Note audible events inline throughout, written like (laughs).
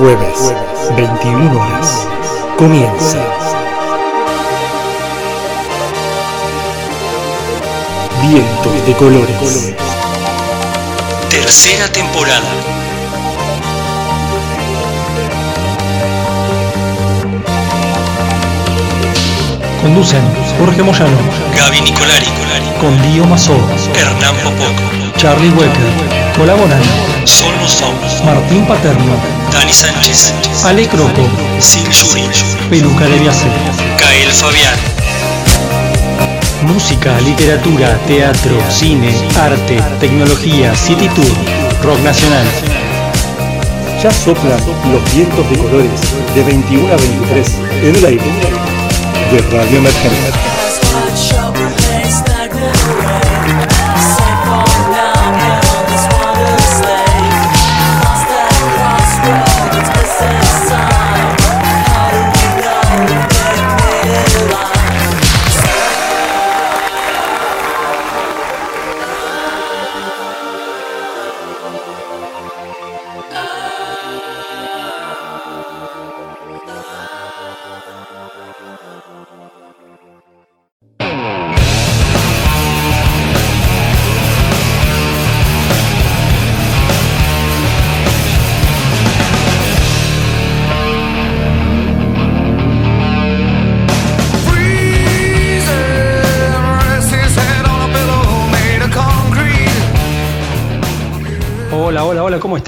Jueves, 21 horas. Comienza. Vientos de colores. Tercera temporada. Conducen Jorge Moyano, Gaby Nicolari, con Dio Mazó, Hernán Popoco, Charlie Wecker, colaboran Sol Somos, Martín Paterno, Dani Sánchez, Ale Croco, Sil Yuri, Peluca de Viace. Kael Fabián, Música, literatura, teatro, cine, arte, tecnología, city tour, rock nacional. Ya soplan los vientos de colores de 21 a 23 en el aire de Radio Emergente.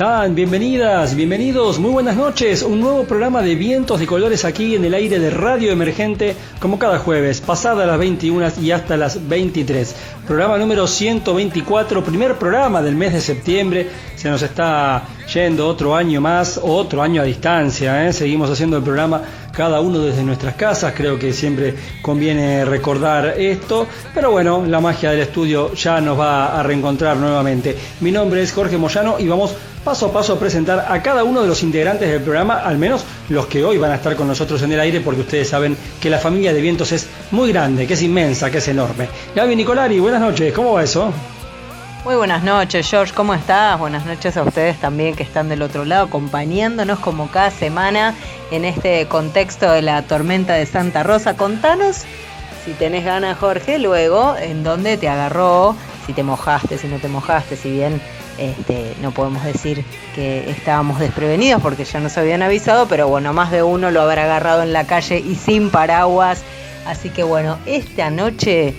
Bienvenidas, bienvenidos, muy buenas noches. Un nuevo programa de vientos de colores aquí en el aire de Radio Emergente, como cada jueves, pasada las 21 y hasta las 23. Programa número 124, primer programa del mes de septiembre. Se nos está yendo otro año más, otro año a distancia. ¿eh? Seguimos haciendo el programa cada uno desde nuestras casas. Creo que siempre conviene recordar esto. Pero bueno, la magia del estudio ya nos va a reencontrar nuevamente. Mi nombre es Jorge Moyano y vamos paso a paso a presentar a cada uno de los integrantes del programa, al menos los que hoy van a estar con nosotros en el aire, porque ustedes saben que la familia de vientos es muy grande, que es inmensa, que es enorme. Gaby Nicolari, buenas noches, ¿cómo va eso? Muy buenas noches, George, ¿cómo estás? Buenas noches a ustedes también que están del otro lado, acompañándonos como cada semana en este contexto de la tormenta de Santa Rosa. Contanos, si tenés ganas, Jorge, luego en dónde te agarró, si te mojaste, si no te mojaste, si bien este, no podemos decir que estábamos desprevenidos porque ya nos habían avisado, pero bueno, más de uno lo habrá agarrado en la calle y sin paraguas. Así que bueno, esta noche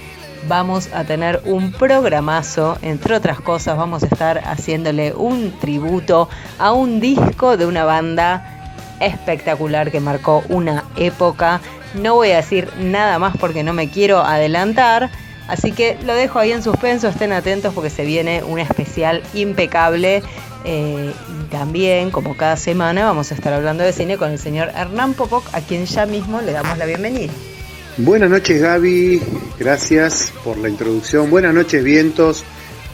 vamos a tener un programazo, entre otras cosas vamos a estar haciéndole un tributo a un disco de una banda espectacular que marcó una época. No voy a decir nada más porque no me quiero adelantar, así que lo dejo ahí en suspenso, estén atentos porque se viene un especial impecable. Eh, y también, como cada semana, vamos a estar hablando de cine con el señor Hernán Popoc, a quien ya mismo le damos la bienvenida. Buenas noches Gaby, gracias por la introducción. Buenas noches vientos,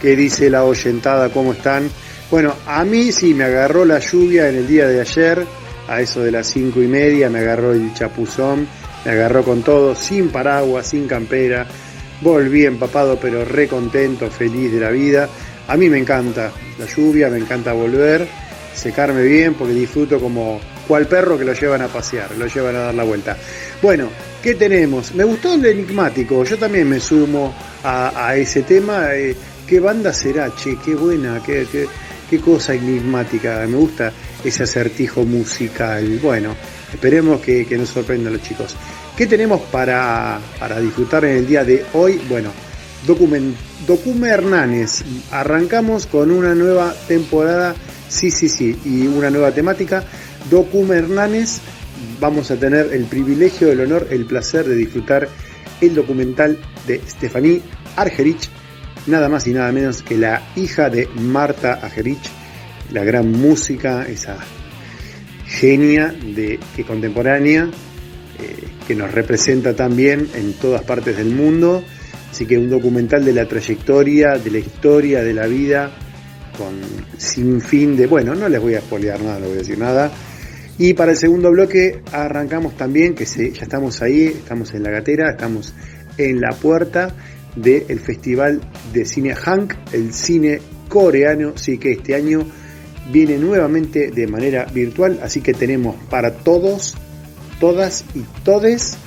¿qué dice la oyentada? ¿Cómo están? Bueno, a mí sí me agarró la lluvia en el día de ayer, a eso de las cinco y media, me agarró el chapuzón, me agarró con todo, sin paraguas, sin campera, volví empapado pero re contento, feliz de la vida. A mí me encanta la lluvia, me encanta volver, secarme bien porque disfruto como cual perro que lo llevan a pasear, lo llevan a dar la vuelta. Bueno, ¿qué tenemos? Me gustó el enigmático, yo también me sumo a, ese tema. Eh, ¿Qué banda será? Che, qué buena, qué, qué, qué cosa enigmática. Me gusta ese acertijo musical. Bueno, esperemos que, que nos sorprendan los chicos. ¿Qué tenemos para, para disfrutar en el día de hoy? Bueno, document, Docume Hernanes. Arrancamos con una nueva temporada, sí, sí, sí, y una nueva temática. Docume Hernanes. Vamos a tener el privilegio, el honor, el placer de disfrutar el documental de Stephanie Argerich, nada más y nada menos que la hija de Marta Argerich, la gran música, esa genia de, que contemporánea, eh, que nos representa también en todas partes del mundo. Así que un documental de la trayectoria, de la historia, de la vida, con sin fin de. Bueno, no les voy a spoilear nada, no voy a decir nada. Y para el segundo bloque arrancamos también, que ya estamos ahí, estamos en la gatera, estamos en la puerta del Festival de Cine Hank, el cine coreano, sí que este año viene nuevamente de manera virtual, así que tenemos para todos, todas y todes,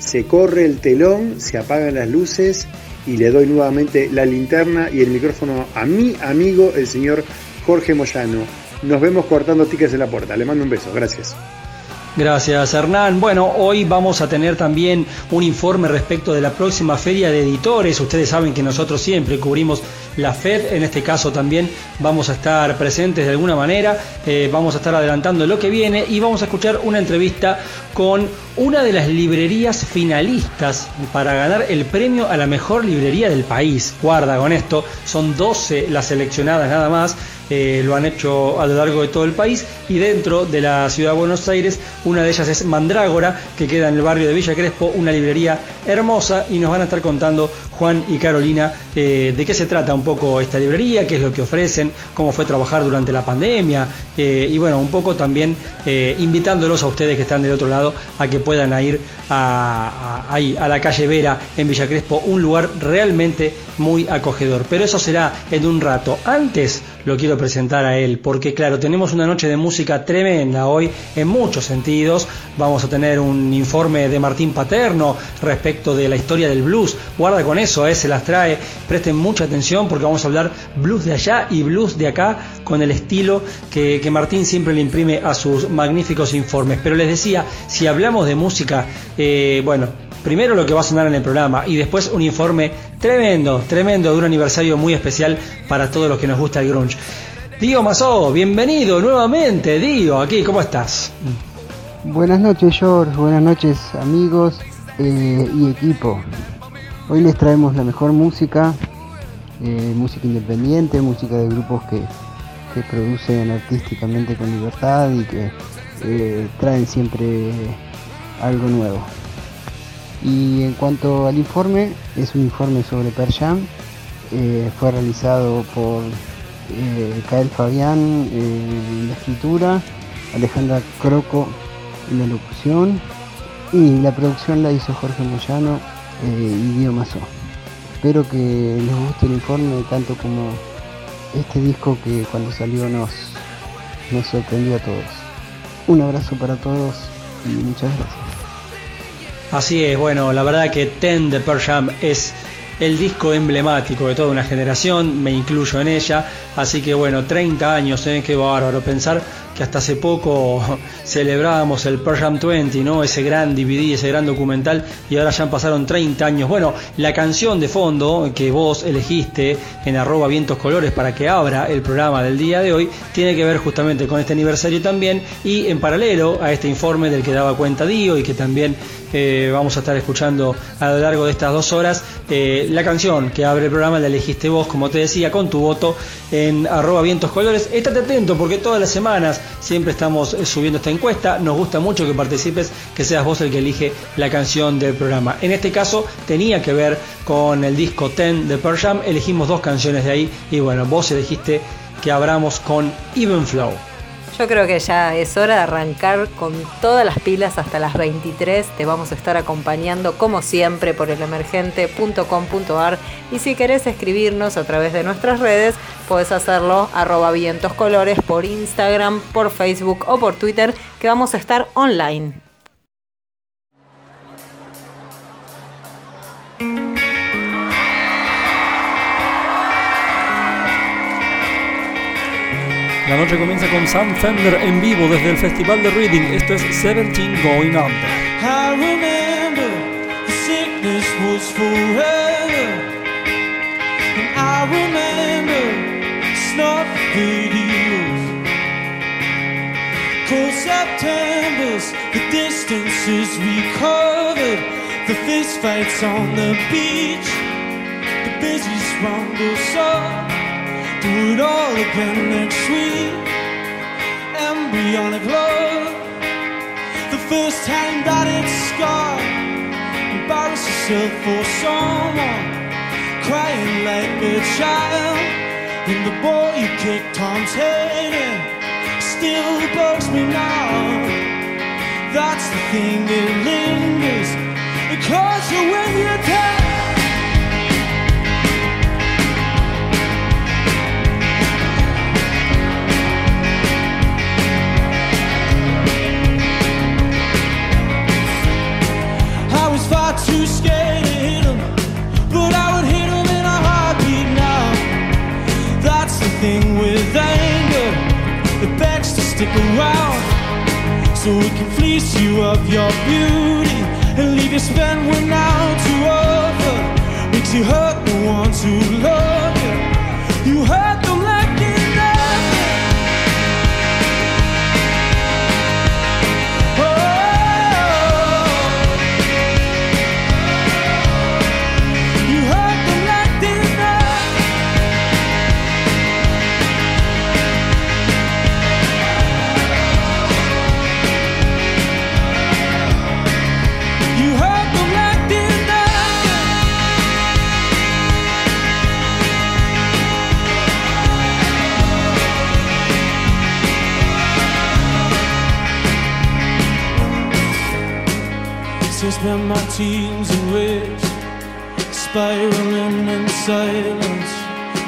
se corre el telón, se apagan las luces y le doy nuevamente la linterna y el micrófono a mi amigo, el señor Jorge Moyano. Nos vemos cortando tickets en la puerta. Le mando un beso. Gracias. Gracias Hernán. Bueno, hoy vamos a tener también un informe respecto de la próxima feria de editores. Ustedes saben que nosotros siempre cubrimos la FED, en este caso también vamos a estar presentes de alguna manera, eh, vamos a estar adelantando lo que viene y vamos a escuchar una entrevista con una de las librerías finalistas para ganar el premio a la mejor librería del país. Guarda con esto, son 12 las seleccionadas nada más. Eh, lo han hecho a lo largo de todo el país y dentro de la ciudad de Buenos Aires una de ellas es Mandrágora que queda en el barrio de Villa Crespo una librería hermosa y nos van a estar contando Juan y Carolina eh, de qué se trata un poco esta librería, qué es lo que ofrecen, cómo fue trabajar durante la pandemia eh, y bueno, un poco también invitándolos a ustedes que están del otro lado a que puedan ir a, a la calle Vera en Villa Crespo, un lugar realmente muy acogedor. Pero eso será en un rato. Antes lo quiero presentar a él, porque claro, tenemos una noche de música tremenda hoy en muchos sentidos. Vamos a tener un informe de Martín Paterno respecto de la historia del blues. Guarda con eso, eh, se las trae. Presten mucha atención porque vamos a hablar blues de allá y blues de acá con el estilo que, que Martín siempre le imprime a sus magníficos informes. Pero les decía, si hablamos de música, eh, bueno, primero lo que va a sonar en el programa y después un informe tremendo, tremendo de un aniversario muy especial para todos los que nos gusta el grunge. Dio Mazó, bienvenido nuevamente, Dio, aquí, ¿cómo estás? Buenas noches, George, buenas noches, amigos eh, y equipo. Hoy les traemos la mejor música, eh, música independiente, música de grupos que, que, producen artísticamente con libertad y que eh, traen siempre algo nuevo. Y en cuanto al informe, es un informe sobre Perjam. Eh, fue realizado por eh, Kael Fabián eh, la escritura, Alejandra Croco en la locución y la producción la hizo Jorge Moyano y Guido Mazó. Espero que les guste el informe tanto como este disco que cuando salió nos, nos sorprendió a todos. Un abrazo para todos y muchas gracias. Así es, bueno, la verdad que Ten de Pearl Jam es el disco emblemático de toda una generación, me incluyo en ella, así que bueno, 30 años, ¿eh? qué bárbaro pensar que hasta hace poco (laughs) celebrábamos el Pearl Jam 20, ¿no? Ese gran DVD, ese gran documental, y ahora ya pasaron 30 años. Bueno, la canción de fondo que vos elegiste en arroba vientos colores para que abra el programa del día de hoy, tiene que ver justamente con este aniversario también, y en paralelo a este informe del que daba cuenta Dio y que también eh, vamos a estar escuchando a lo largo de estas dos horas, eh, la canción que abre el programa la elegiste vos, como te decía, con tu voto en arroba vientos colores. Estate atento porque todas las semanas siempre estamos subiendo esta encuesta. Nos gusta mucho que participes, que seas vos el que elige la canción del programa. En este caso tenía que ver con el disco Ten de Pearl Jam. Elegimos dos canciones de ahí y bueno, vos elegiste que abramos con Even Flow. Yo creo que ya es hora de arrancar con todas las pilas hasta las 23. Te vamos a estar acompañando como siempre por elemergente.com.ar y si querés escribirnos a través de nuestras redes, puedes hacerlo arroba vientoscolores por Instagram, por Facebook o por Twitter, que vamos a estar online. La noche comienza con Sam Fender en vivo desde el Festival de Reading. Esto es 17 Going Under. I remember the sickness was forever. And I remember snuff videos. Cold Septembers, the distances we covered. The fist fights on the beach. The busiest rumble song. Do it all again next week. Embryonic love. The first time that it's scarred. Embarrass yourself for someone. Crying like a child. And the boy you kicked Tom's head in still bugs me now. That's the thing that lingers. Because when far too scared to hit him, but I would hit him in a heartbeat now. That's the thing with anger, it begs to stick around, so it can fleece you of your beauty and leave you spent when now to over. Makes you hurt the ones who love you. You hurt.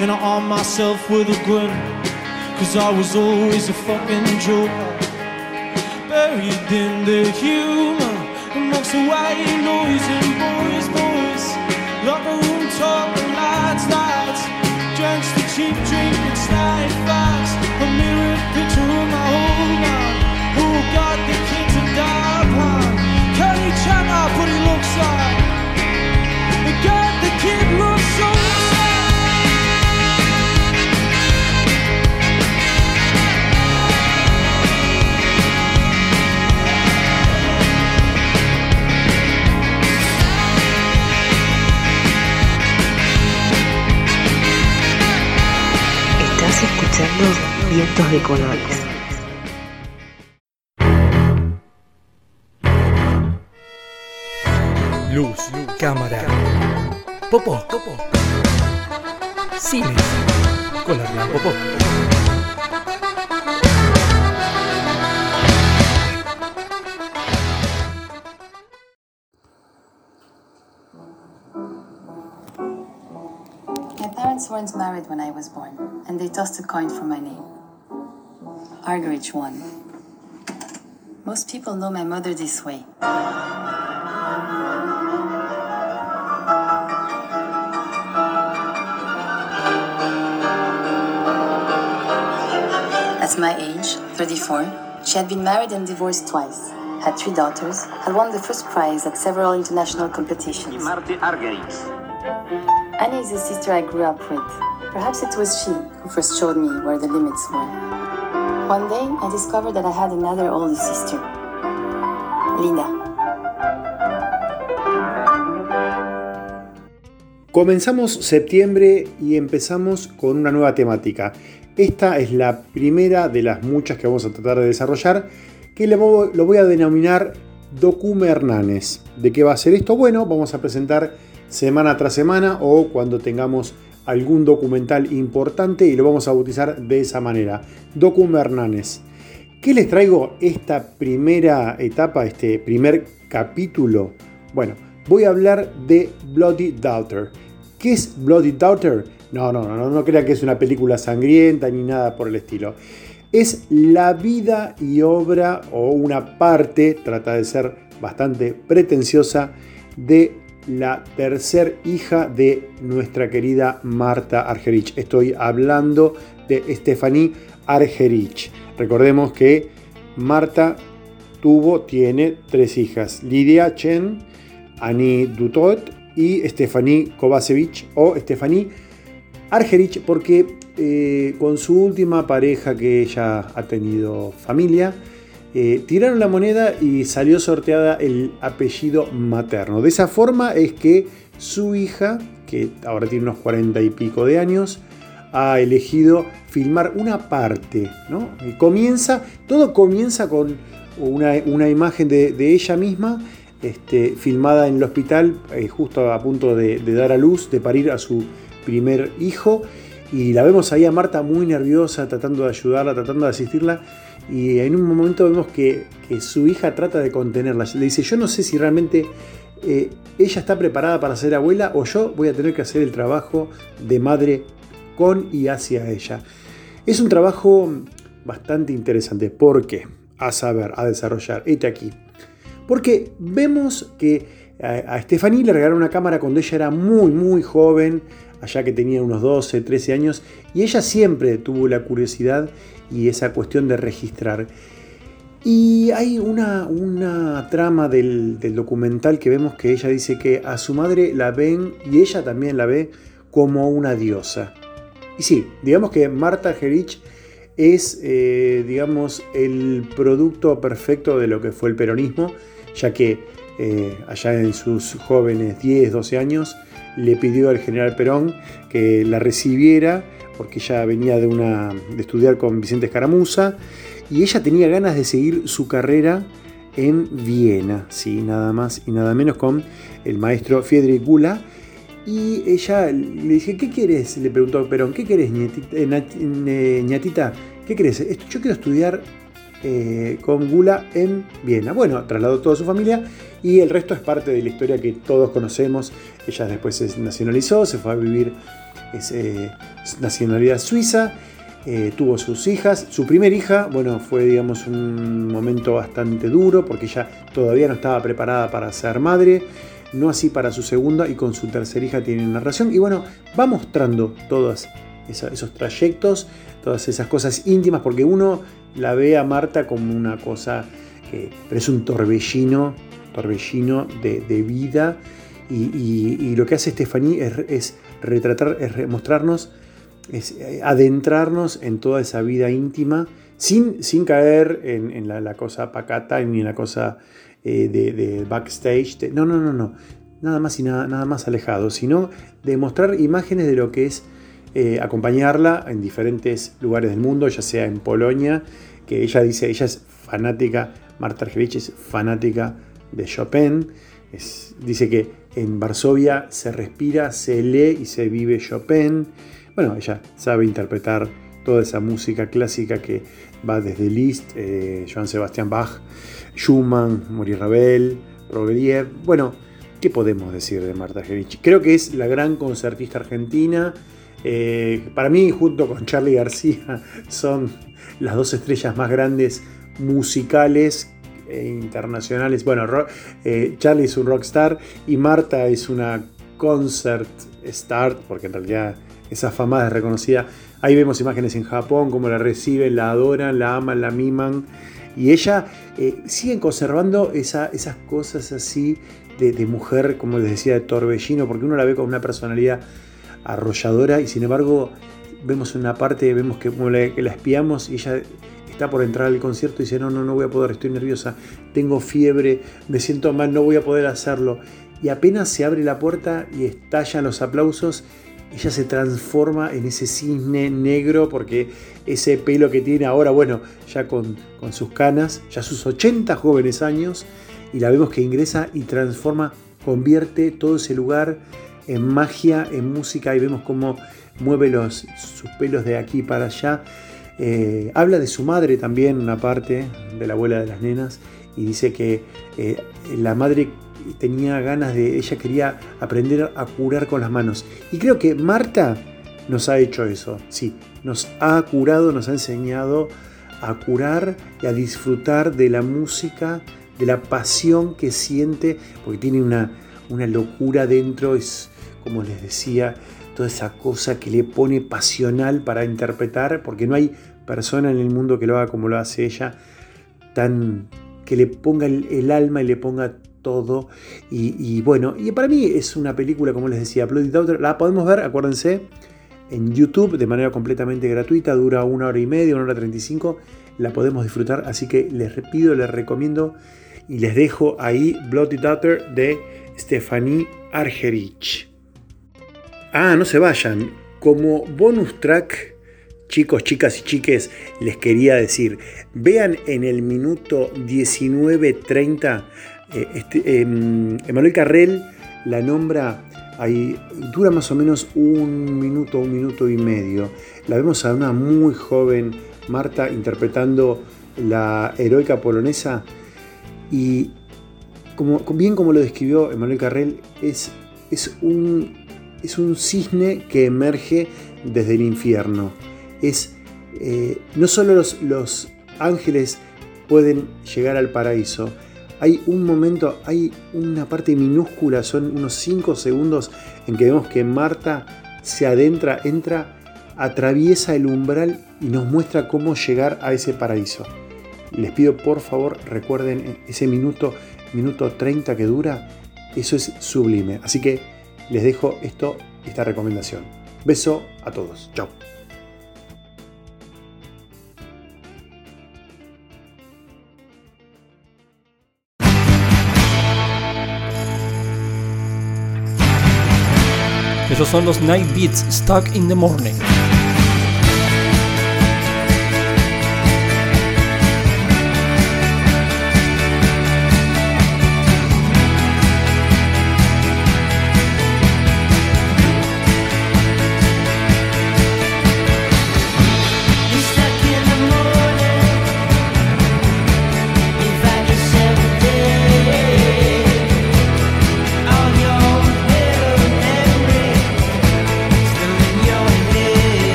And I armed myself with a grin, cause I was always a fucking joker. Buried in the humor, amongst the white noise and boys, boys. Locker room talk lights, lights. Drinks the cheap drink and slide fast. A mirrored picture of my whole life. Who got the kids in downtown? Kelly Chandler, what he looks like. Escuchando Vientos de Colores. Luz, cámara, popó, cine, con Hernán Popó. Weren't married when I was born, and they tossed a coin for my name. Argerich won. Most people know my mother this way. At my age, 34, she had been married and divorced twice, had three daughters, had won the first prize at several international competitions. Annie is the sister I grew up with. Perhaps it was she who first showed me where the limits were. One day, I discovered that I had another older sister, Linda. Comenzamos septiembre y empezamos con una nueva temática. Esta es la primera de las muchas que vamos a tratar de desarrollar, que lo voy a denominar Docume Hernanes. ¿De qué va a ser esto? Bueno, vamos a presentar semana tras semana o cuando tengamos algún documental importante y lo vamos a bautizar de esa manera. Docume Hernanes. ¿Qué les traigo esta primera etapa, este primer capítulo? Bueno, voy a hablar de Bloody Daughter. ¿Qué es Bloody Daughter? No, no, no, no, no crean que es una película sangrienta ni nada por el estilo. Es la vida y obra o una parte, trata de ser bastante pretenciosa, de la tercer hija de nuestra querida Marta Argerich. Estoy hablando de Stephanie Argerich. Recordemos que Marta tuvo, tiene tres hijas. Lidia Chen, Annie Dutot y Stephanie Kovacevic o Stephanie Argerich porque eh, con su última pareja que ella ha tenido familia, eh, tiraron la moneda y salió sorteada el apellido materno. De esa forma es que su hija, que ahora tiene unos cuarenta y pico de años, ha elegido filmar una parte. ¿no? Comienza, todo comienza con una, una imagen de, de ella misma. Este, filmada en el hospital, eh, justo a punto de, de dar a luz, de parir a su primer hijo. Y la vemos ahí a Marta muy nerviosa, tratando de ayudarla, tratando de asistirla. Y en un momento vemos que, su hija trata de contenerla. Le dice, yo no sé si realmente eh, ella está preparada para ser abuela o yo voy a tener que hacer el trabajo de madre con y hacia ella. Es un trabajo bastante interesante. ¿Por qué? A saber, a desarrollar. Este aquí. Porque vemos que a Stephanie le regalaron una cámara cuando ella era muy, muy joven. allá que tenía unos 12, 13 años, y ella siempre tuvo la curiosidad y esa cuestión de registrar. Y hay una, una trama del, documental que vemos que ella dice que a su madre la ven, y ella también la ve, como una diosa. Y sí, digamos que Marta Gerich es, eh, digamos, el producto perfecto de lo que fue el peronismo, ya que eh, allá en sus jóvenes 10, 12 años, le pidió al general Perón que la recibiera, porque ella venía de, una, de estudiar con Vicente Escaramuza, y ella tenía ganas de seguir su carrera en Viena, ¿sí? nada más y nada menos con el maestro Friedrich Gula. Y ella le dije, ¿qué quieres? Le preguntó Perón, ¿qué querés, eh, ñatita? ¿Qué querés? Yo quiero estudiar eh, con Gula en Viena. Bueno, trasladó toda su familia y el resto es parte de la historia que todos conocemos. Ella después se nacionalizó, se fue a vivir es, eh, nacionalidad suiza, eh, tuvo sus hijas. Su primera hija, bueno, fue digamos un momento bastante duro porque ella todavía no estaba preparada para ser madre. No así para su segunda y con su tercera hija tiene una relación. Y bueno, va mostrando todos esos trayectos todas esas cosas íntimas, porque uno la ve a Marta como una cosa que pero es un torbellino, torbellino de, vida. Y, lo que hace Stephanie es, retratar, es mostrarnos, es eh, adentrarnos en toda esa vida íntima, sin, sin caer en, la, cosa pacata ni en la cosa eh, de, backstage. no, no, no, no. Nada más y nada, nada más alejado, sino de mostrar imágenes de lo que es eh, acompañarla en diferentes lugares del mundo, ya sea en Polonia, que ella dice, ella es fanática, Marta Argerich es fanática de Chopin, dice que en Varsovia se respira, se lee y se vive Chopin. Bueno, ella sabe interpretar toda esa música clásica que va desde Liszt, eh, Johann Sebastian Bach, Schumann, Maurice Ravel, Prokofiev. Bueno, ¿qué podemos decir de Marta Argerich? Creo que es la gran concertista argentina eh, para mí, junto con Charlie García, (laughs) son las dos estrellas más grandes musicales internacionales. Bueno, eh, Charlie es un rockstar y Marta es una concert star, porque en realidad esa fama es reconocida. Ahí vemos imágenes en Japón, cómo la reciben, la adoran, la aman, la miman. Y ella eh, sigue conservando esas cosas así de, de, mujer, como les decía, de torbellino, porque uno la ve con una personalidad arrolladora y sin embargo vemos una parte, vemos que, la, espiamos y ella por entrar al concierto y dice, no, no, no voy a poder, estoy nerviosa, tengo fiebre, me siento mal, no voy a poder hacerlo. Y apenas se abre la puerta y estallan los aplausos, ella se transforma en ese cisne negro porque ese pelo que tiene ahora, bueno, ya con, con sus canas, ya sus 80 jóvenes años, y la vemos que ingresa y transforma, convierte todo ese lugar en magia, en música, y vemos cómo mueve los, sus pelos de aquí para allá. Eh, habla de su madre también, una parte de la abuela de las nenas, y dice que eh, la madre tenía ganas de, ella quería aprender a curar con las manos. Y creo que Marta nos ha hecho eso, sí, nos ha curado, nos ha enseñado a curar y a disfrutar de la música, de la pasión que siente, porque tiene una, una locura dentro, es, como les decía, toda esa cosa que le pone pasional para interpretar, porque no hay persona en el mundo que lo haga como lo hace ella, tan que le ponga el, alma y le ponga todo. Y, bueno, y para mí es una película, como les decía, Bloody Daughter, la podemos ver, acuérdense, en YouTube de manera completamente gratuita, dura una hora y media, una hora treinta y cinco, la podemos disfrutar, así que les pido, les recomiendo y les dejo ahí Bloody Daughter de Stephanie Argerich. Ah, no se vayan. Como bonus track, chicos, chicas y chiques, les quería decir, vean en el minuto 19.30, eh, este, em, Emanuel Carrel la nombra, ahí dura más o menos un minuto, un minuto y medio. La vemos a una muy joven Marta interpretando la heroica polonesa y bien como lo describió Emanuel Carrel, es un cisne que emerge desde el infierno. Es, eh, no solo los, ángeles pueden llegar al paraíso, hay un momento, hay una parte minúscula, son unos 5 segundos en que vemos que Marta se adentra, entra, atraviesa el umbral y nos muestra cómo llegar a ese paraíso. Les pido por favor recuerden ese minuto, minuto 30 que dura, eso es sublime. Así que les dejo esto, esta recomendación. Beso a todos. Chao. Esos son los Night Beats Stuck in the Morning.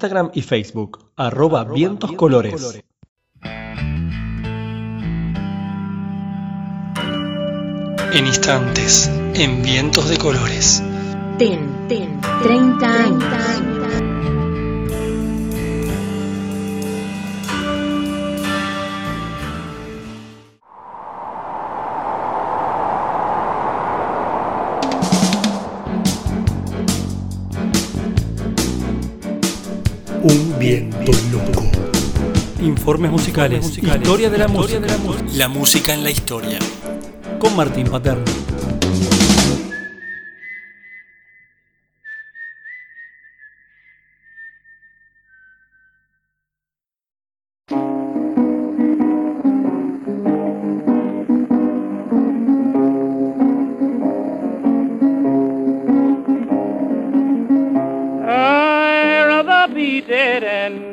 Instagram y Facebook, arroba vientos colores. En instantes, en vientos de colores. Ten, ten, 30 años. Informes musicales, historia de la música. La música en la historia. Con Martín Paterno. Dead and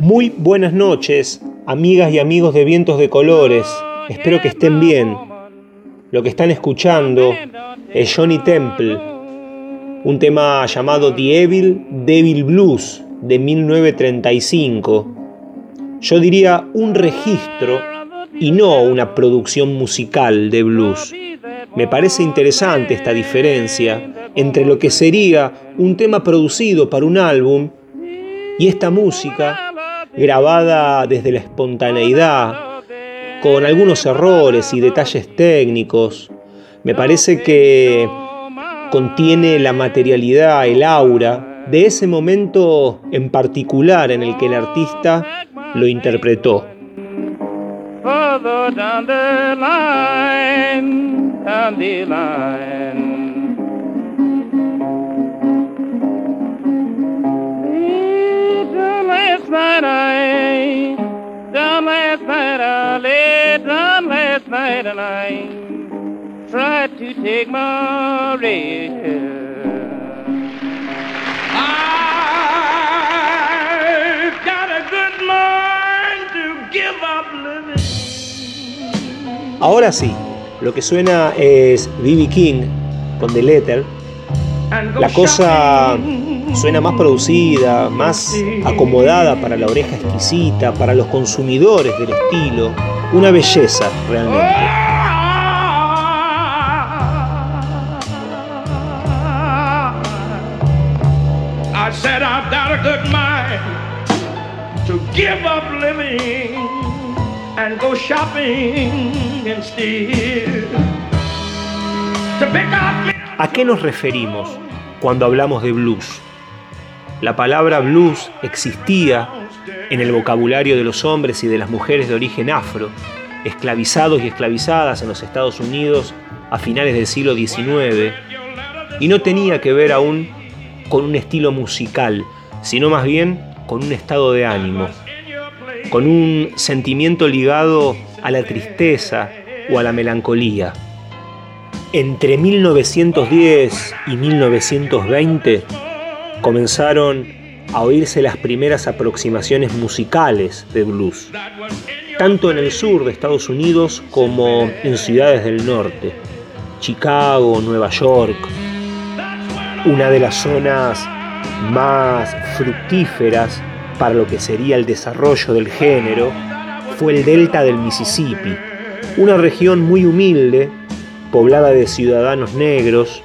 Muy buenas noches, amigas y amigos de Vientos de Colores. Espero que estén bien. Lo que están escuchando es Johnny Temple un tema llamado The Evil Devil Blues de 1935. Yo diría un registro y no una producción musical de blues. Me parece interesante esta diferencia entre lo que sería un tema producido para un álbum y esta música grabada desde la espontaneidad, con algunos errores y detalles técnicos. Me parece que contiene la materialidad, el aura de ese momento en particular en el que el artista lo interpretó. Night I, down last night I lay down last night and I tried to take my rest. I've got a good mind to give up living. Ahora sí, lo que suena es B.B. King con The Letter. La cosa suena más producida, más acomodada para la oreja exquisita, para los consumidores del estilo. Una belleza realmente. I said I've got a good mind to give up living and go shopping instead. ¿A qué nos referimos cuando hablamos de blues? La palabra blues existía en el vocabulario de los hombres y de las mujeres de origen afro, esclavizados y esclavizadas en los Estados Unidos a finales del siglo XIX, y no tenía que ver aún con un estilo musical, sino más bien con un estado de ánimo, con un sentimiento ligado a la tristeza o a la melancolía. Entre 1910 y 1920, comenzaron a oírse las primeras aproximaciones musicales de blues, tanto en el sur de Estados Unidos como en ciudades del norte, Chicago, Nueva York, una de las zonas más fructíferas para lo que sería el desarrollo del género fue el delta del Mississippi, una región muy humilde, poblada de ciudadanos negros,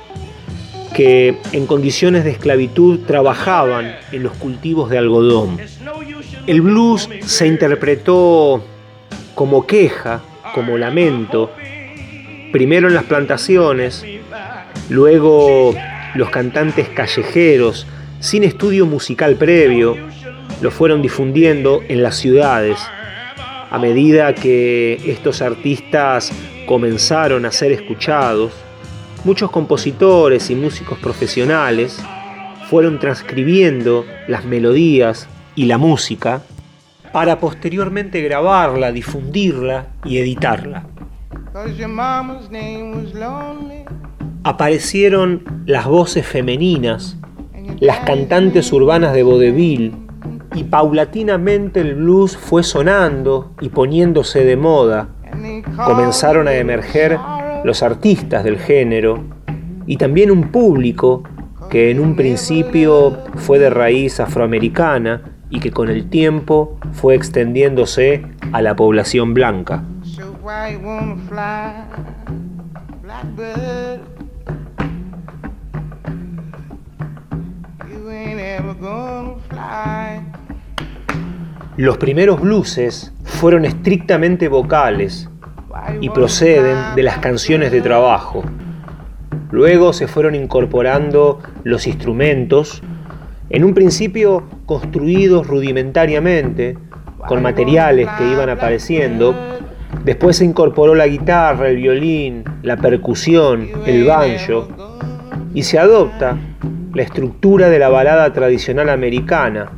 que en condiciones de esclavitud trabajaban en los cultivos de algodón. El blues se interpretó como queja, como lamento, primero en las plantaciones, luego los cantantes callejeros, sin estudio musical previo, lo fueron difundiendo en las ciudades. A medida que estos artistas comenzaron a ser escuchados, Muchos compositores y músicos profesionales fueron transcribiendo las melodías y la música para posteriormente grabarla, difundirla y editarla. Aparecieron las voces femeninas, las cantantes urbanas de vodevil y paulatinamente el blues fue sonando y poniéndose de moda. Comenzaron a emerger los artistas del género y también un público que en un principio fue de raíz afroamericana y que con el tiempo fue extendiéndose a la población blanca. Los primeros blueses fueron estrictamente vocales y proceden de las canciones de trabajo. Luego se fueron incorporando los instrumentos, en un principio construidos rudimentariamente, con materiales que iban apareciendo. Después se incorporó la guitarra, el violín, la percusión, el banjo, y se adopta la estructura de la balada tradicional americana.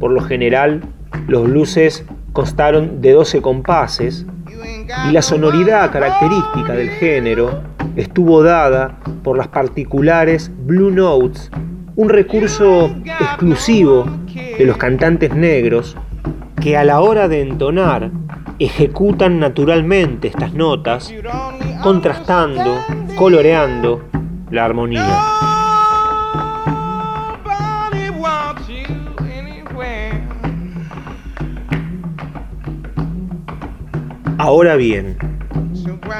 Por lo general, los blueses constaron de 12 compases y la sonoridad característica del género estuvo dada por las particulares Blue Notes, un recurso exclusivo de los cantantes negros que a la hora de entonar ejecutan naturalmente estas notas, contrastando, coloreando la armonía. Ahora bien,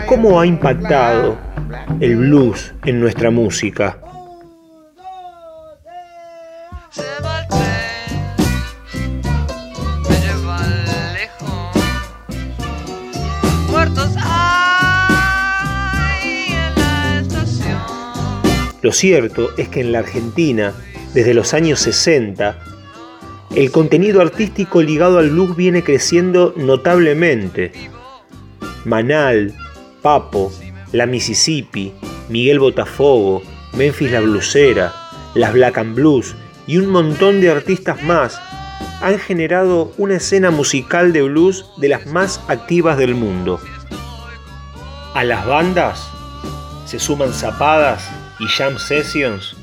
¿cómo ha impactado el blues en nuestra música? Lo cierto es que en la Argentina, desde los años 60, el contenido artístico ligado al blues viene creciendo notablemente. Manal, Papo, La Mississippi, Miguel Botafogo, Memphis La Blusera, las Black and Blues y un montón de artistas más han generado una escena musical de blues de las más activas del mundo. A las bandas se suman zapadas y jam sessions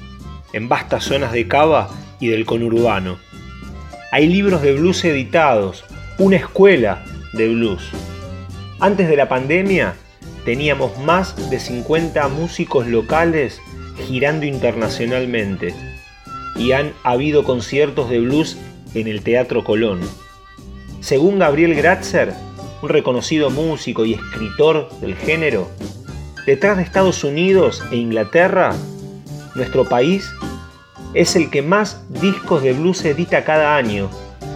en vastas zonas de cava y del conurbano. Hay libros de blues editados, una escuela de blues. Antes de la pandemia teníamos más de 50 músicos locales girando internacionalmente y han habido conciertos de blues en el Teatro Colón. Según Gabriel Gratzer, un reconocido músico y escritor del género, Detrás de Estados Unidos e Inglaterra, nuestro país es el que más discos de blues edita cada año,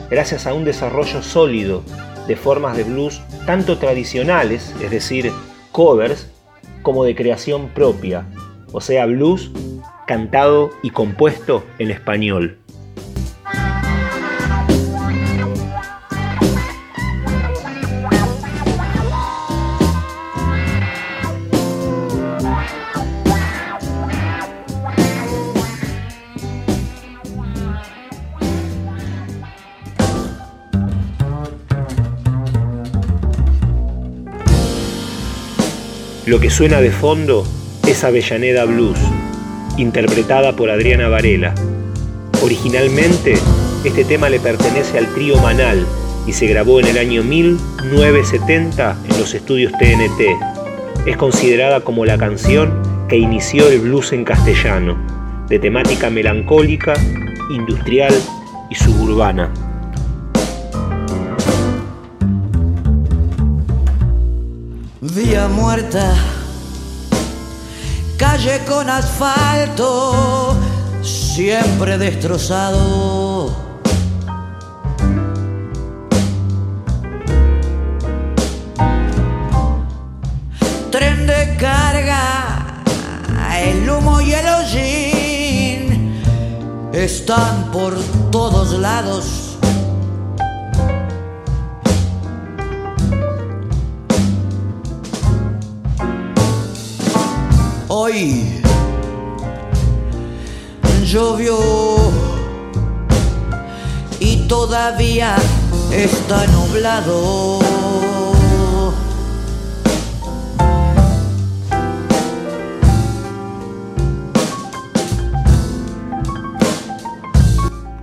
gracias a un desarrollo sólido de formas de blues tanto tradicionales, es decir, covers, como de creación propia, o sea, blues cantado y compuesto en español. Lo que suena de fondo es Avellaneda Blues, interpretada por Adriana Varela. Originalmente, este tema le pertenece al trío Manal y se grabó en el año 1970 en los estudios TNT. Es considerada como la canción que inició el blues en castellano, de temática melancólica, industrial y suburbana. Muerta, calle con asfalto, siempre destrozado. Tren de carga, el humo y el hollín están por todos lados hoy llovió y todavía está nublado.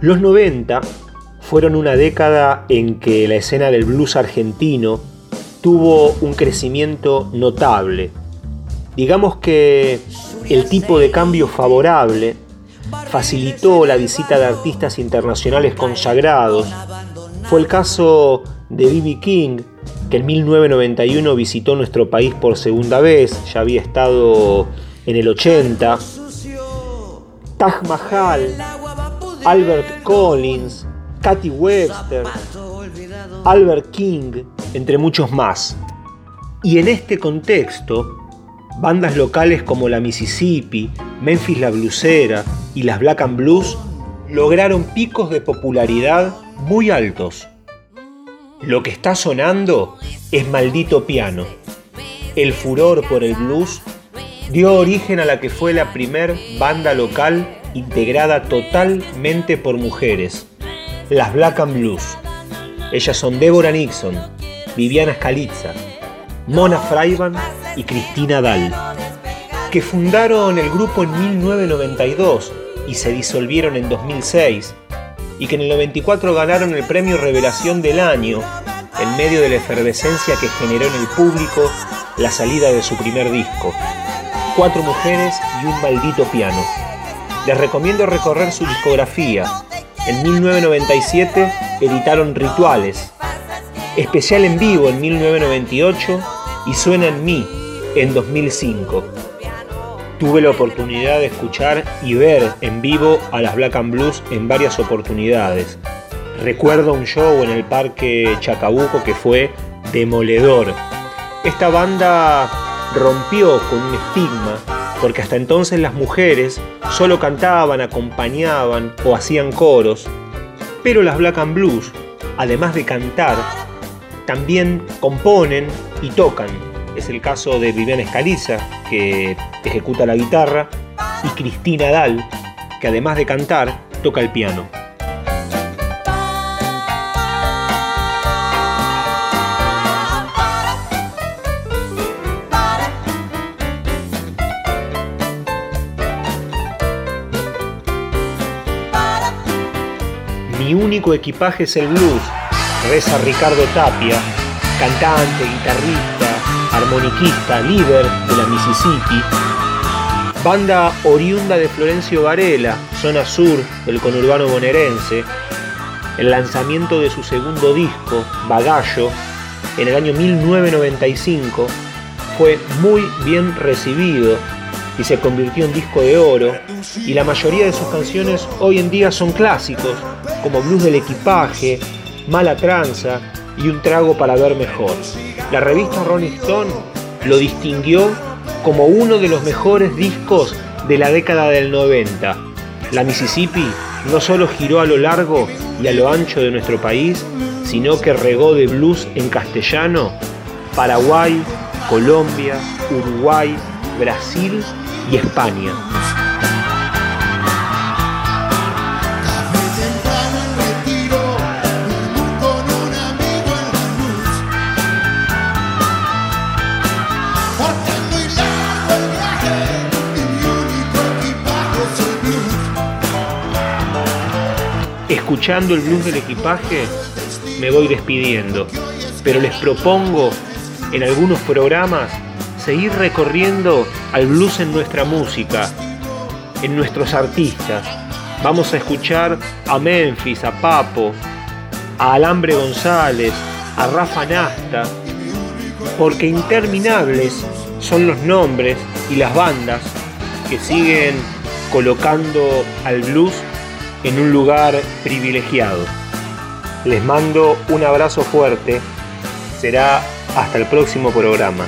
Los 90 fueron una década en que la escena del blues argentino tuvo un crecimiento notable Digamos que el tipo de cambio favorable facilitó la visita de artistas internacionales consagrados. Fue el caso de B.B. King, que en 1991 visitó nuestro país por segunda vez, ya había estado en el 80. Taj Mahal, Albert Collins, Katy Webster, Albert King, entre muchos más. Y en este contexto, Bandas locales como la Mississippi, Memphis la Blusera y las Black and Blues lograron picos de popularidad muy altos. Lo que está sonando es Maldito Piano. El furor por el blues dio origen a la que fue la primer banda local integrada totalmente por mujeres, las Black and Blues. Ellas son Deborah Nixon, Viviana Scalizza, Mona Fraiban y Cristina Dal, que fundaron el grupo en 1992 y se disolvieron en 2006, y que en el 94 ganaron el premio Revelación del Año en medio de la efervescencia que generó en el público la salida de su primer disco. Cuatro mujeres y un maldito piano. Les recomiendo recorrer su discografía. En 1997 editaron Rituales especial en vivo en 1998 y Suena en mí en 2005. Tuve la oportunidad de escuchar y ver en vivo a las Black and Blues en varias oportunidades. Recuerdo un show en el Parque Chacabuco que fue demoledor. Esta banda rompió con un estigma porque hasta entonces las mujeres solo cantaban, acompañaban o hacían coros, pero las Black and Blues, además de cantar, también componen y tocan. Es el caso de Viviana Escaliza, que ejecuta la guitarra, y Cristina Dal, que además de cantar, toca el piano. Mi único equipaje es el blues, reza Ricardo Tapia, cantante, guitarrista, armoniquista, líder de la Mississippi. Banda oriunda de Florencio Varela, zona sur del conurbano bonaerense. El lanzamiento de su segundo disco, Bagallo, en el año 1995, fue muy bien recibido y se convirtió en disco de oro. Y la mayoría de sus canciones hoy en día son clásicos, como Blues del Equipaje, Mala Tranza y Un Trago para Ver Mejor. La revista Rolling Stone lo distinguió como uno de los mejores discos de la década del 90. La Mississippi no solo giró a lo largo y a lo ancho de nuestro país, sino que regó de blues en castellano Paraguay, Colombia, Uruguay, Brasil y España. Escuchando el blues del equipaje, me voy despidiendo, pero les propongo en algunos programas seguir recorriendo al blues en nuestra música, en nuestros artistas. Vamos a escuchar a Memphis, a Papo, a Alambre González, a Rafa Nasta, porque interminables son los nombres y las bandas que siguen colocando al blues en un lugar privilegiado. Les mando un abrazo fuerte. Será hasta el próximo programa.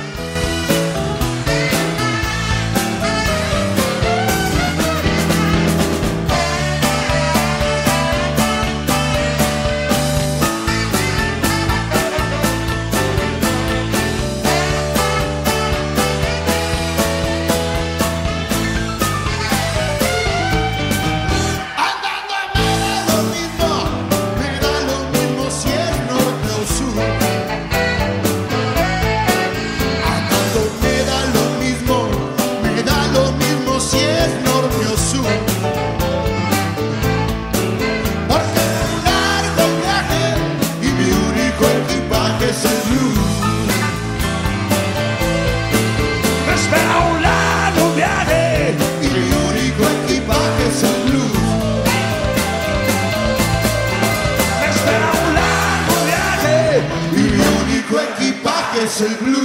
El blues.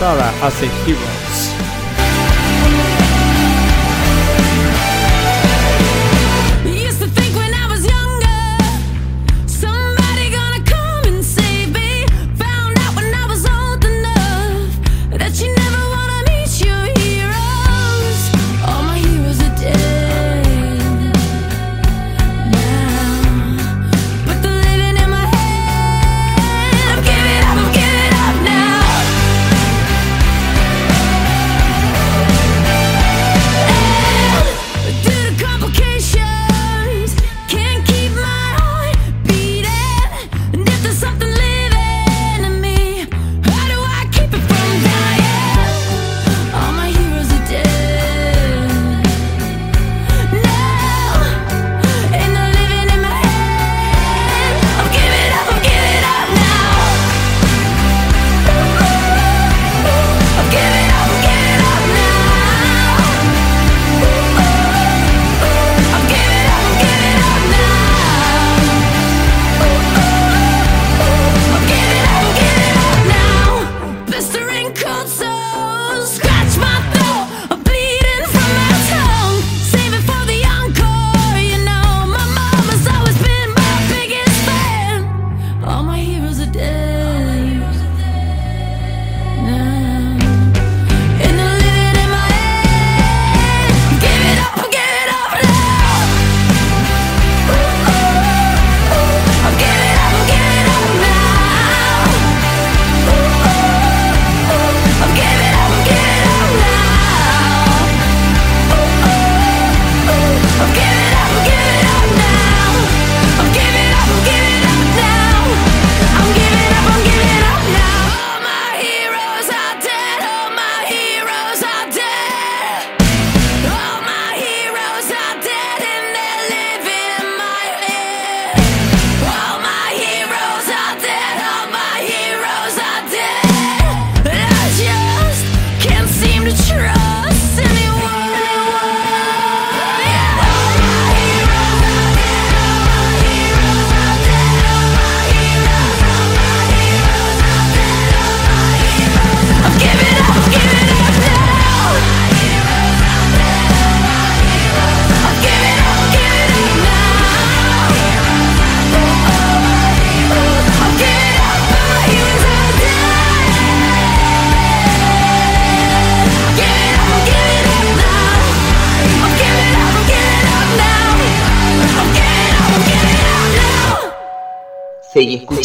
Sarah hace Heroes.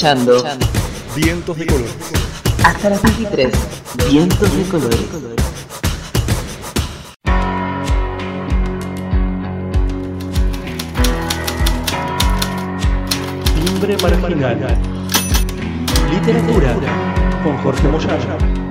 Escuchando Vientos de colores. hasta las 23. Vientos de colores. Timbre marginal. Literatura con Jorge Moyano.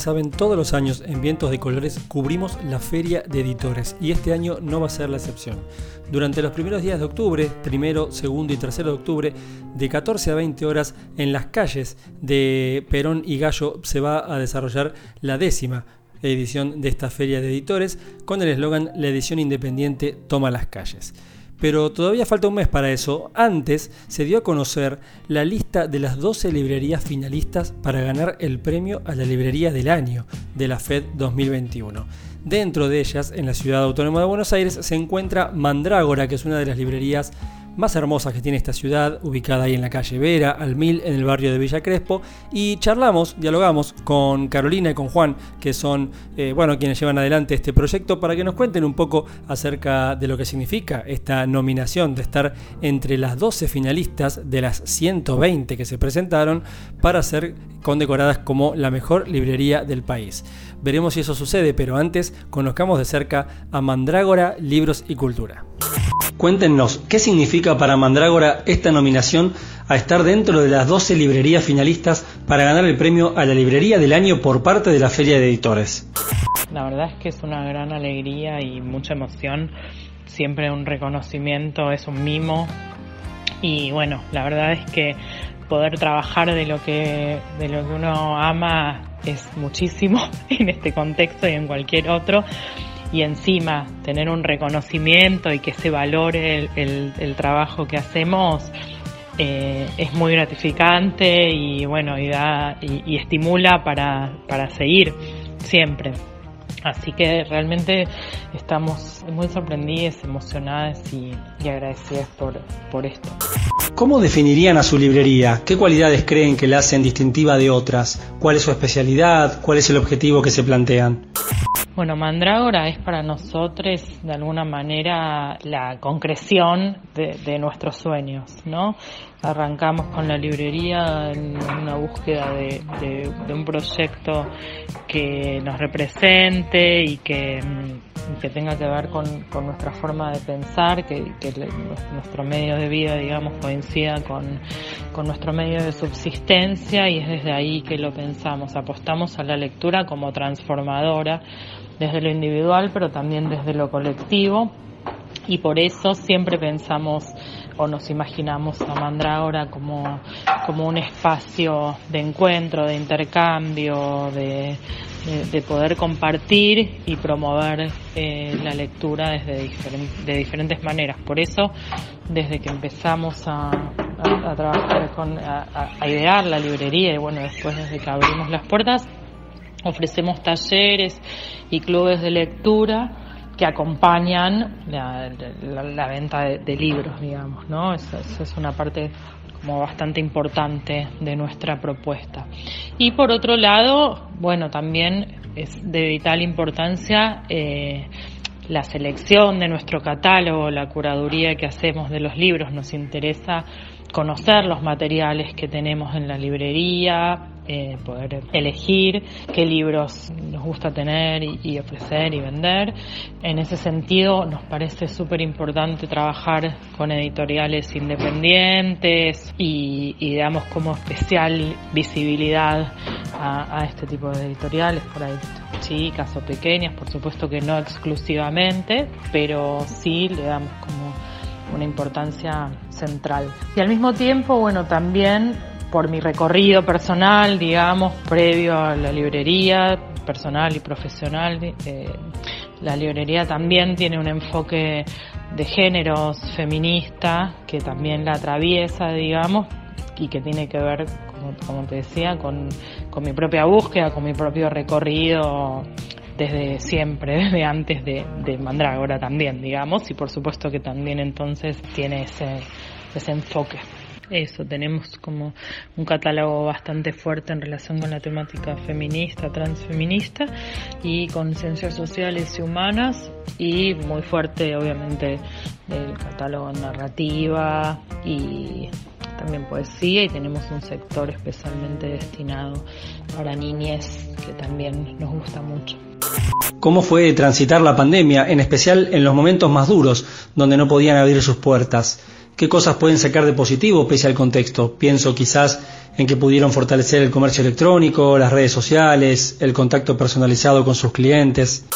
Saben, todos los años en Vientos de Colores cubrimos la Feria de Editores y este año no va a ser la excepción. Durante los primeros días de octubre, primero, segundo y tercero de octubre, de 14 a 20 horas en las calles de Perón y Gallo se va a desarrollar la décima edición de esta Feria de Editores con el eslogan La edición independiente toma las calles. Pero todavía falta un mes para eso. Antes se dio a conocer la lista de las 12 librerías finalistas para ganar el premio a la librería del año de la FED 2021. Dentro de ellas, en la ciudad autónoma de Buenos Aires, se encuentra Mandrágora, que es una de las librerías más hermosas que tiene esta ciudad, ubicada ahí en la calle Vera, al Mil, en el barrio de Villa Crespo, y charlamos, dialogamos con Carolina y con Juan, que son eh, bueno, quienes llevan adelante este proyecto, para que nos cuenten un poco acerca de lo que significa esta nominación de estar entre las 12 finalistas de las 120 que se presentaron para ser condecoradas como la mejor librería del país. Veremos si eso sucede, pero antes conozcamos de cerca a Mandrágora Libros y Cultura. Cuéntenos, ¿qué significa para Mandrágora esta nominación a estar dentro de las 12 librerías finalistas para ganar el premio a la librería del año por parte de la Feria de Editores? La verdad es que es una gran alegría y mucha emoción. Siempre un reconocimiento, es un mimo. Y bueno, la verdad es que poder trabajar de lo que, de lo que uno ama es muchísimo (laughs) en este contexto y en cualquier otro. Y encima tener un reconocimiento y que se valore el, el- trabajo que hacemos eh, es muy gratificante y bueno, y, da, y estimula para, para seguir siempre. Así que realmente estamos muy sorprendidas, emocionadas y, y agradecidas por, por esto. ¿Cómo definirían a su librería? ¿Qué cualidades creen que la hacen distintiva de otras? ¿Cuál es su especialidad? ¿Cuál es el objetivo que se plantean? Bueno, Mandrágora es para nosotros de alguna manera la concreción de, de nuestros sueños, ¿no? Arrancamos con la librería en una búsqueda de, de- de un proyecto que nos represente y que, mm, que tenga que ver con, con nuestra forma de pensar, que, que nuestro medio de vida, digamos, coincida con, con nuestro medio de subsistencia y es desde ahí que lo pensamos. Apostamos a la lectura como transformadora desde lo individual, pero también desde lo colectivo. Y por eso siempre pensamos o nos imaginamos a Mandrágora como, como un espacio de encuentro, de intercambio, de, de- de poder compartir y promover eh, la lectura desde de diferentes maneras. Por eso, desde que empezamos a, a- trabajar con, a idear la librería y bueno, después desde que abrimos las puertas, ofrecemos talleres y clubes de lectura que acompañan la, venta de, libros, digamos, ¿no? Eso es una parte como bastante importante de nuestra propuesta. Y por otro lado, bueno, también es de vital importancia eh, la selección de nuestro catálogo, la curaduría que hacemos de los libros. Nos interesa conocer los materiales que tenemos en la librería, eh, poder elegir qué libros nos gusta tener y, y ofrecer y vender. En ese sentido, nos parece súper importante trabajar con editoriales independientes y, y damos como especial visibilidad a, a este tipo de editoriales, por ahí chicas o pequeñas, por supuesto que no exclusivamente, pero sí le damos como una importancia central. Y al mismo tiempo, bueno, también por mi recorrido personal, digamos, previo a la librería, personal y profesional, la librería también tiene un enfoque de géneros feminista que también la atraviesa, digamos, y que tiene que ver, como, como te decía, con, con mi propia búsqueda, con mi propio recorrido desde siempre, (laughs) desde antes de, de Mandrágora también, digamos, y por supuesto que también entonces tiene ese, ese enfoque. Eso, tenemos como un catálogo bastante fuerte en relación con la temática feminista, transfeminista y con ciencias sociales y humanas y muy fuerte obviamente el catálogo narrativa y también poesía y tenemos un sector especialmente destinado para niñez que también nos gusta mucho. ¿Cómo fue transitar la pandemia, en especial en los momentos más duros, donde no podían abrir sus puertas? ¿Qué cosas pueden sacar de positivo pese al contexto? Pienso quizás en que pudieron fortalecer el comercio electrónico, las redes sociales, el contacto personalizado con sus clientes.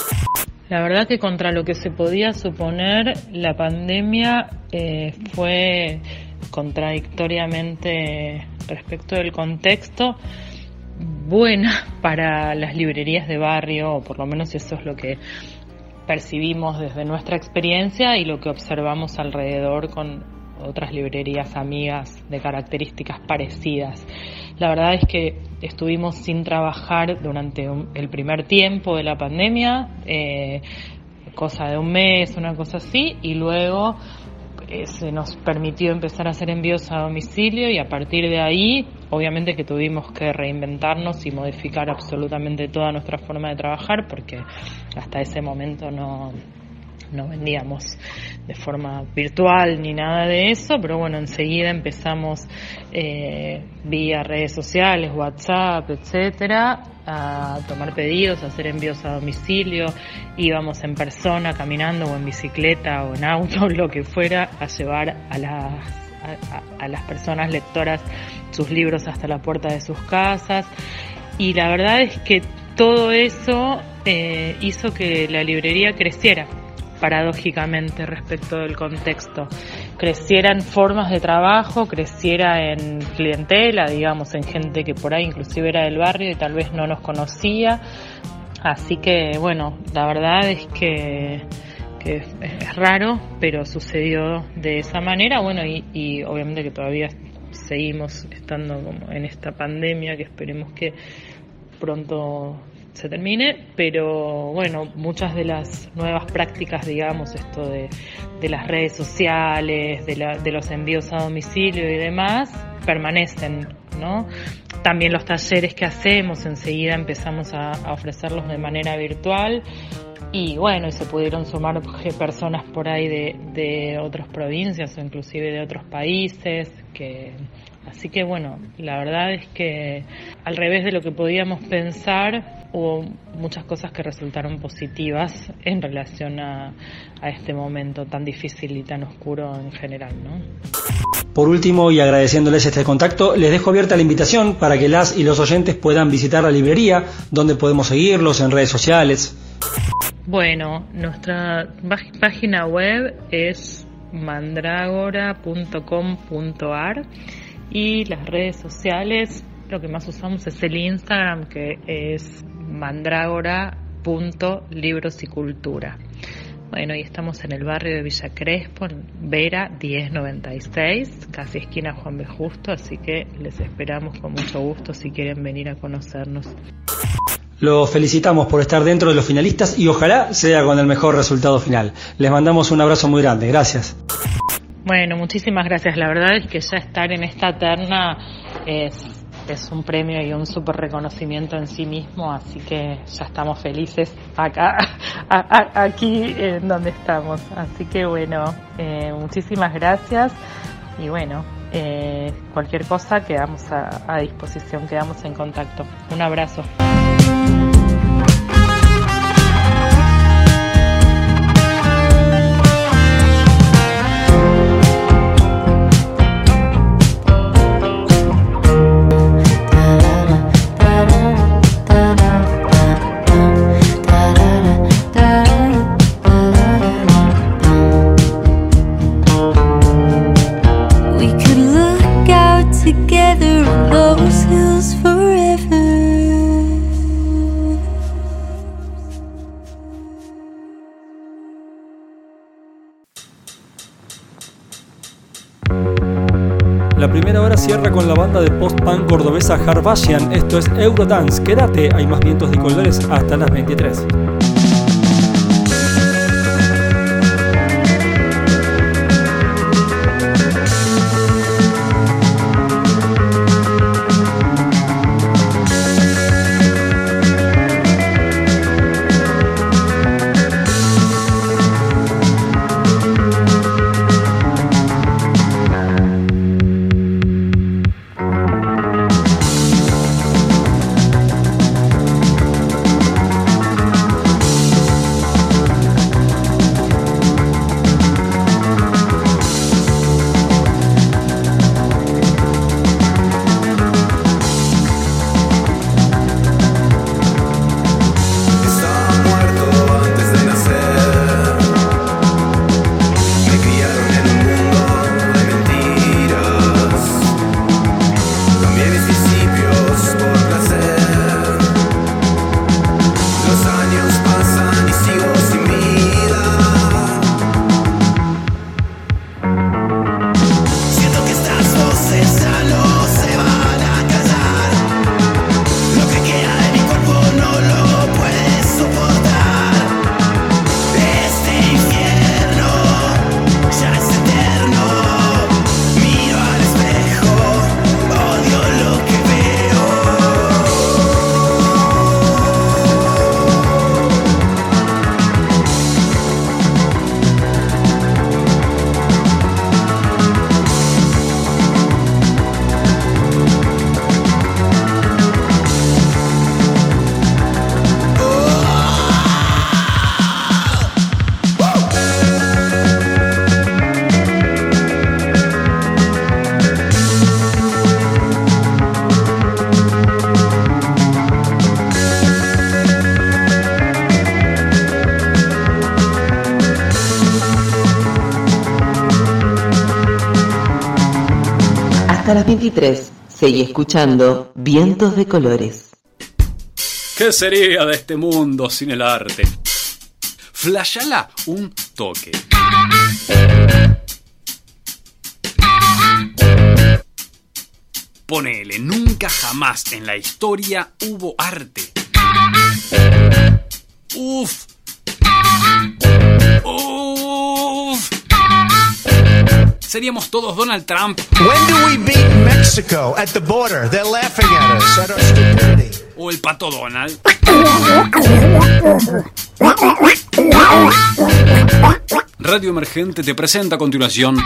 La verdad que contra lo que se podía suponer, la pandemia eh, fue contradictoriamente respecto del contexto buena (laughs) para las librerías de barrio, o por lo menos eso es lo que percibimos desde nuestra experiencia y lo que observamos alrededor con otras librerías amigas de características parecidas. La verdad es que estuvimos sin trabajar durante el primer tiempo de la pandemia, eh, cosa de un mes, una cosa así, y luego eh, se nos permitió empezar a hacer envíos a domicilio y a partir de ahí, obviamente que tuvimos que reinventarnos y modificar absolutamente toda nuestra forma de trabajar porque hasta ese momento no, no vendíamos de forma virtual ni nada de eso, pero bueno, enseguida empezamos eh, vía redes sociales, WhatsApp, etcétera, a tomar pedidos, a hacer envíos a domicilio, íbamos en persona, caminando o en bicicleta o en auto, (laughs) lo que fuera, a llevar a las a, las personas lectoras sus libros hasta la puerta de sus casas. Y la verdad es que todo eso eh, hizo que la librería creciera paradójicamente respecto del contexto. Creciera en formas de trabajo, creciera en clientela, digamos, en gente que por ahí inclusive era del barrio y tal vez no nos conocía. Así que, bueno, la verdad es que, es raro, pero sucedió de esa manera. Bueno, y, y obviamente que todavía seguimos estando como en esta pandemia que esperemos que pronto se termine, pero bueno, muchas de las nuevas prácticas, digamos, esto de, de las redes sociales, de, la, de los envíos a domicilio y demás, permanecen, ¿no? También los talleres que hacemos, enseguida empezamos a, ofrecerlos de manera virtual y bueno, y se pudieron sumar personas por ahí de, de otras provincias o inclusive de otros países que Así que bueno, la verdad es que al revés de lo que podíamos pensar, hubo muchas cosas que resultaron positivas en relación a, a este momento tan difícil y tan oscuro en general, ¿no? Por último, y agradeciéndoles este contacto, les dejo abierta la invitación para que las y los oyentes puedan visitar la librería, donde podemos seguirlos en redes sociales. Bueno, nuestra página web es mandragora.com.ar y las redes sociales, lo que más usamos es el Instagram que es mandrágora.libros y cultura. Bueno, y estamos en el barrio de Villa Crespo, en Vera 1096, casi esquina Juan B. Justo, así que les esperamos con mucho gusto si quieren venir a conocernos. Los felicitamos por estar dentro de los finalistas y ojalá sea con el mejor resultado final. Les mandamos un abrazo muy grande. Gracias. Bueno, muchísimas gracias. La verdad es que ya estar en esta terna es, es un premio y un súper reconocimiento en sí mismo, así que ya estamos felices acá, (laughs) aquí en donde estamos. Así que bueno, eh, muchísimas gracias y bueno, eh, cualquier cosa quedamos a disposición, quedamos en contacto. Un abrazo. Cierra con la banda de post-punk cordobesa Harvasian. Esto es Eurodance. Quédate, hay más vientos de colores hasta las 23. Hasta las 23. Seguí escuchando Vientos de Colores. ¿Qué sería de este mundo sin el arte? Flashala un toque. Ponele, nunca jamás en la historia hubo arte. Seríamos todos Donald Trump. When do we beat Mexico at the border? They're laughing at us, at our stupidity. O el pato Donald. Radio Emergente te presenta a continuación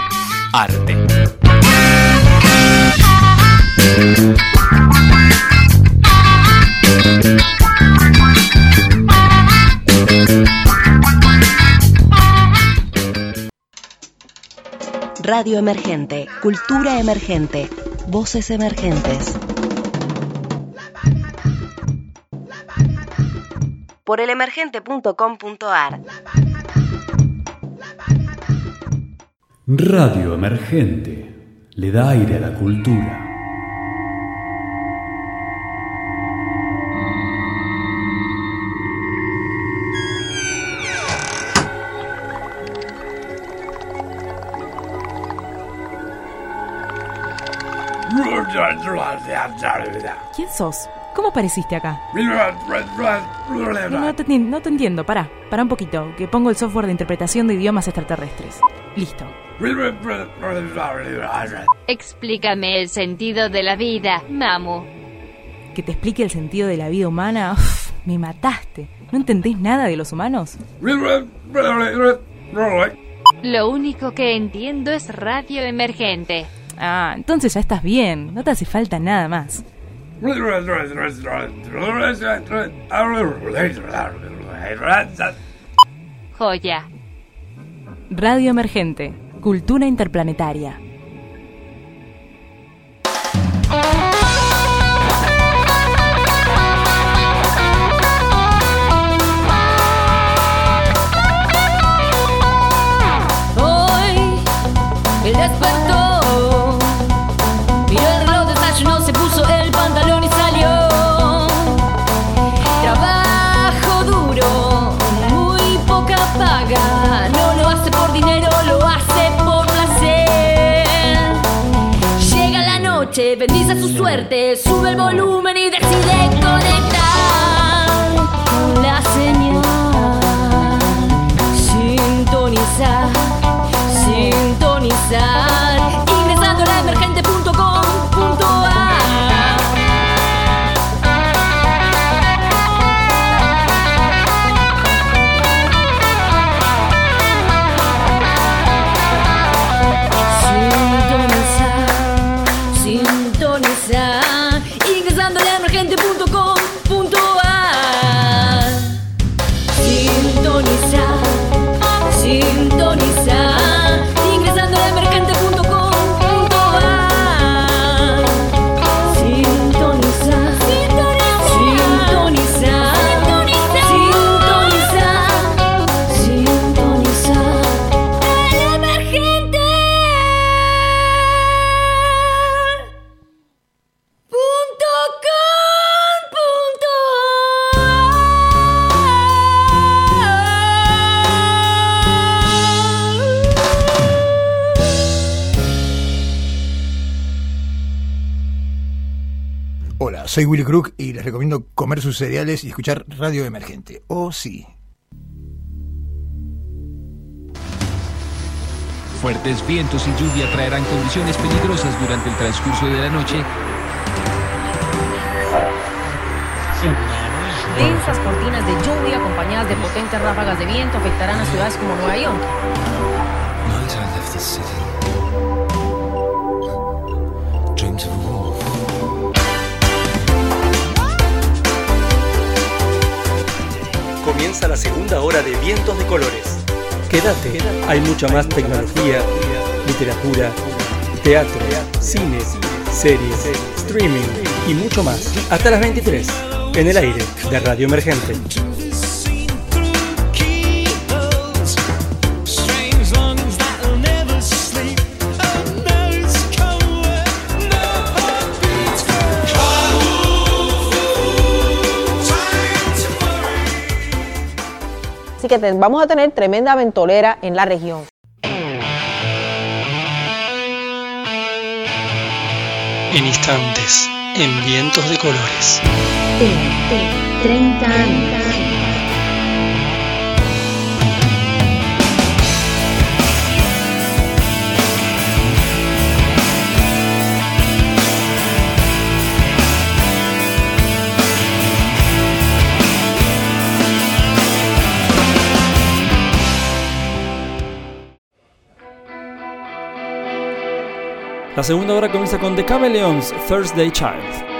Arte. Radio Emergente, Cultura Emergente, Voces Emergentes. Por elemergente.com.ar. Radio Emergente le da aire a la cultura. ¿Quién sos? ¿Cómo apareciste acá? No te, enti- no te entiendo, pará, pará un poquito, que pongo el software de interpretación de idiomas extraterrestres. Listo. Explícame el sentido de la vida, Mamu. Que te explique el sentido de la vida humana. Uf, me mataste. ¿No entendés nada de los humanos? Lo único que entiendo es radio emergente. Ah, entonces ya estás bien. No te hace falta nada más. Joya. Radio Emergente, Cultura Interplanetaria. Sube el volumen y decide conectar con la señal. Sintonizar, sintonizar, soy Willy Crook y les recomiendo comer sus cereales y escuchar Radio Emergente. Oh, sí. Fuertes vientos y lluvia traerán condiciones peligrosas durante el transcurso de la noche. Densas cortinas de lluvia acompañadas de potentes ráfagas de viento afectarán a ciudades como Nueva York. Comienza la segunda hora de Vientos de Colores. Quédate, hay mucha más tecnología, literatura, teatro, cine, series, streaming y mucho más. Hasta las 23, en el aire de Radio Emergente. Así que te- vamos a tener tremenda ventolera en la región. En instantes, en vientos de colores. TNT, 30 años. La segunda hora comienza con The Chameleons, Thursday Child.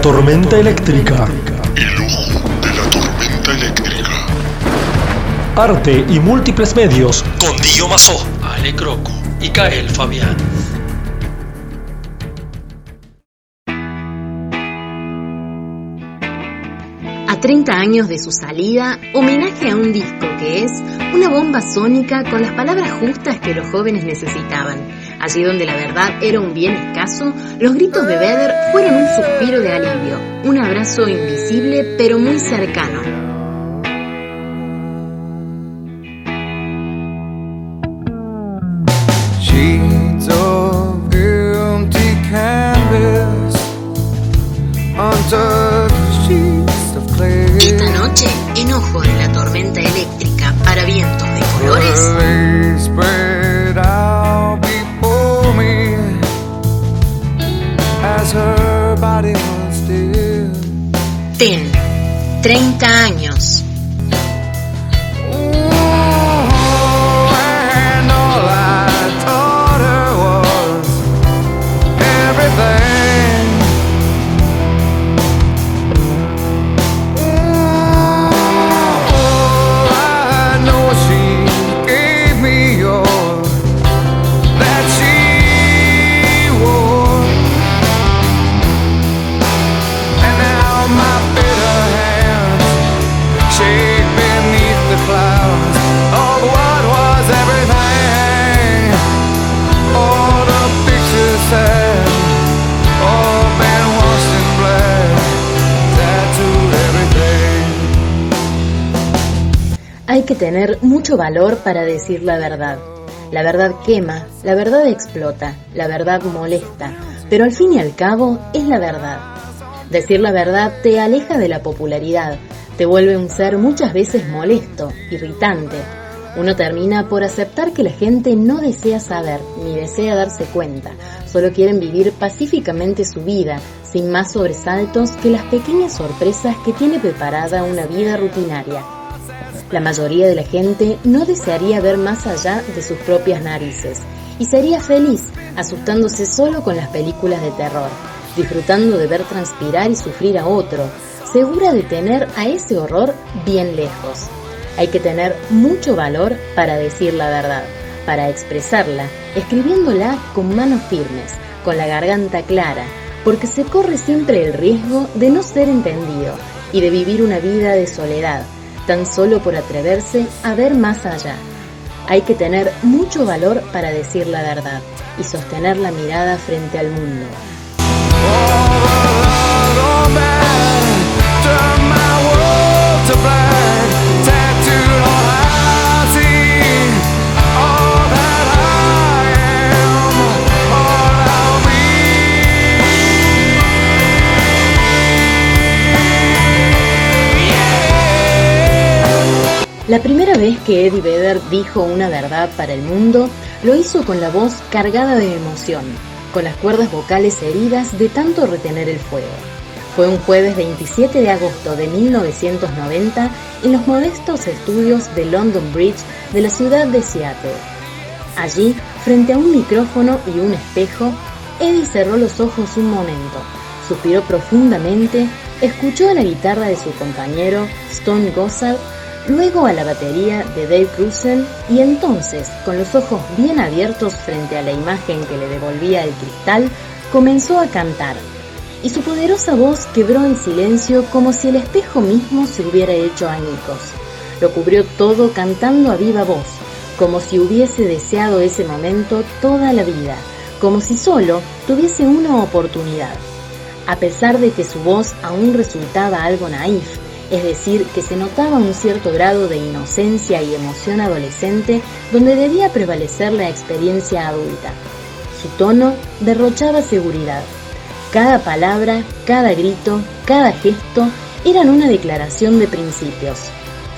La tormenta eléctrica. de la tormenta eléctrica. Arte y múltiples medios con Dio Mazó, Ale Croco y Kael Fabián. A 30 años de su salida, homenaje a un disco que es una bomba sónica con las palabras justas que los jóvenes necesitaban. Allí donde la verdad era un bien escaso, los gritos de Vedder fueron un suspiro de alivio, un abrazo invisible pero muy cercano. 30 tener mucho valor para decir la verdad. La verdad quema, la verdad explota, la verdad molesta, pero al fin y al cabo es la verdad. Decir la verdad te aleja de la popularidad, te vuelve un ser muchas veces molesto, irritante. Uno termina por aceptar que la gente no desea saber ni desea darse cuenta, solo quieren vivir pacíficamente su vida, sin más sobresaltos que las pequeñas sorpresas que tiene preparada una vida rutinaria. La mayoría de la gente no desearía ver más allá de sus propias narices y sería feliz asustándose solo con las películas de terror, disfrutando de ver transpirar y sufrir a otro, segura de tener a ese horror bien lejos. Hay que tener mucho valor para decir la verdad, para expresarla, escribiéndola con manos firmes, con la garganta clara, porque se corre siempre el riesgo de no ser entendido y de vivir una vida de soledad, tan solo por atreverse a ver más allá. Hay que tener mucho valor para decir la verdad y sostener la mirada frente al mundo. La primera vez que Eddie Vedder dijo una verdad para el mundo, lo hizo con la voz cargada de emoción, con las cuerdas vocales heridas de tanto retener el fuego. Fue un jueves 27 de agosto de 1990 en los modestos estudios de London Bridge de la ciudad de Seattle. Allí, frente a un micrófono y un espejo, Eddie cerró los ojos un momento, suspiró profundamente, escuchó a la guitarra de su compañero, Stone Gossard, luego a la batería de Dave Cruzen y entonces, con los ojos bien abiertos frente a la imagen que le devolvía el cristal, comenzó a cantar. Y su poderosa voz quebró en silencio como si el espejo mismo se hubiera hecho añicos. Lo cubrió todo cantando a viva voz, como si hubiese deseado ese momento toda la vida, como si solo tuviese una oportunidad. A pesar de que su voz aún resultaba algo naif, es decir, que se notaba un cierto grado de inocencia y emoción adolescente donde debía prevalecer la experiencia adulta. Su tono derrochaba seguridad. Cada palabra, cada grito, cada gesto eran una declaración de principios.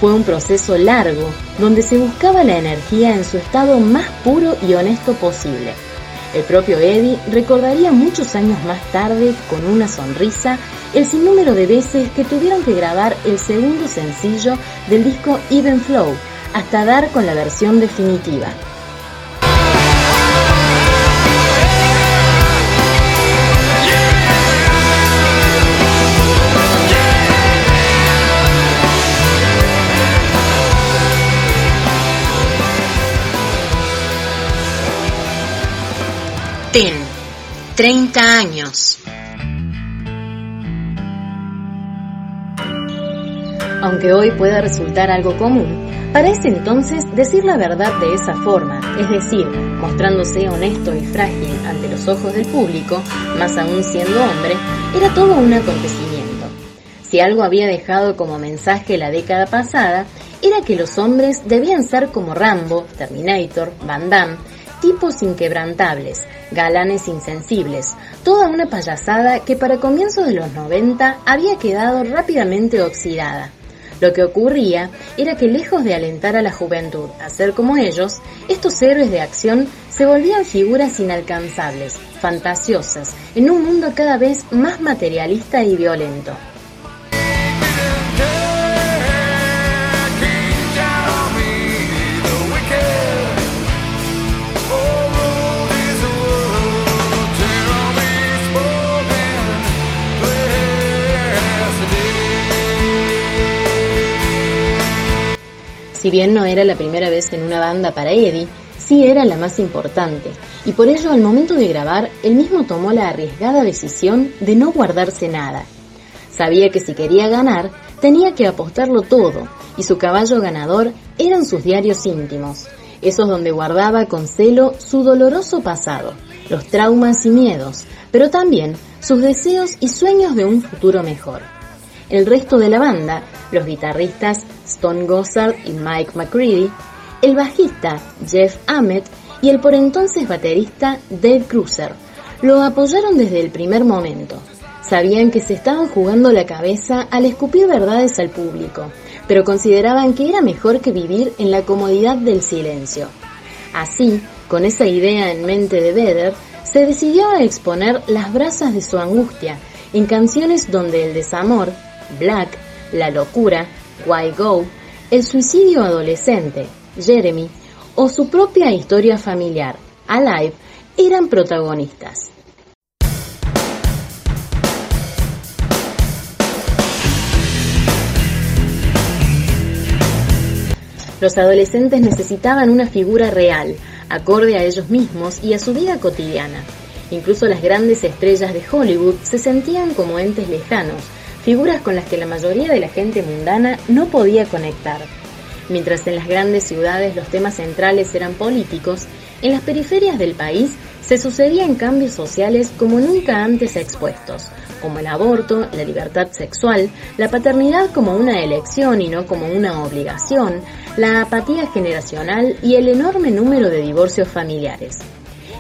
Fue un proceso largo donde se buscaba la energía en su estado más puro y honesto posible. El propio Eddie recordaría muchos años más tarde, con una sonrisa, el sinnúmero de veces que tuvieron que grabar el segundo sencillo del disco Even Flow, hasta dar con la versión definitiva. Ten 30 años. Aunque hoy pueda resultar algo común, para ese entonces decir la verdad de esa forma, es decir, mostrándose honesto y frágil ante los ojos del público, más aún siendo hombre, era todo un acontecimiento. Si algo había dejado como mensaje la década pasada, era que los hombres debían ser como Rambo, Terminator, Van Damme, tipos inquebrantables, galanes insensibles, toda una payasada que para comienzos de los 90 había quedado rápidamente oxidada. Lo que ocurría era que lejos de alentar a la juventud a ser como ellos, estos héroes de acción se volvían figuras inalcanzables, fantasiosas, en un mundo cada vez más materialista y violento. Si bien no era la primera vez en una banda para Eddie, sí era la más importante, y por ello al momento de grabar, él mismo tomó la arriesgada decisión de no guardarse nada. Sabía que si quería ganar, tenía que apostarlo todo, y su caballo ganador eran sus diarios íntimos, esos donde guardaba con celo su doloroso pasado, los traumas y miedos, pero también sus deseos y sueños de un futuro mejor. El resto de la banda, los guitarristas Stone Gossard y Mike McCready, el bajista Jeff Ahmed y el por entonces baterista Dave Cruiser, lo apoyaron desde el primer momento. Sabían que se estaban jugando la cabeza al escupir verdades al público, pero consideraban que era mejor que vivir en la comodidad del silencio. Así, con esa idea en mente de Vedder, se decidió a exponer las brasas de su angustia en canciones donde el desamor, Black, la locura, Why Go, el suicidio adolescente, Jeremy, o su propia historia familiar, Alive, eran protagonistas. Los adolescentes necesitaban una figura real, acorde a ellos mismos y a su vida cotidiana. Incluso las grandes estrellas de Hollywood se sentían como entes lejanos, figuras con las que la mayoría de la gente mundana no podía conectar. Mientras en las grandes ciudades los temas centrales eran políticos, en las periferias del país se sucedían cambios sociales como nunca antes expuestos, como el aborto, la libertad sexual, la paternidad como una elección y no como una obligación, la apatía generacional y el enorme número de divorcios familiares.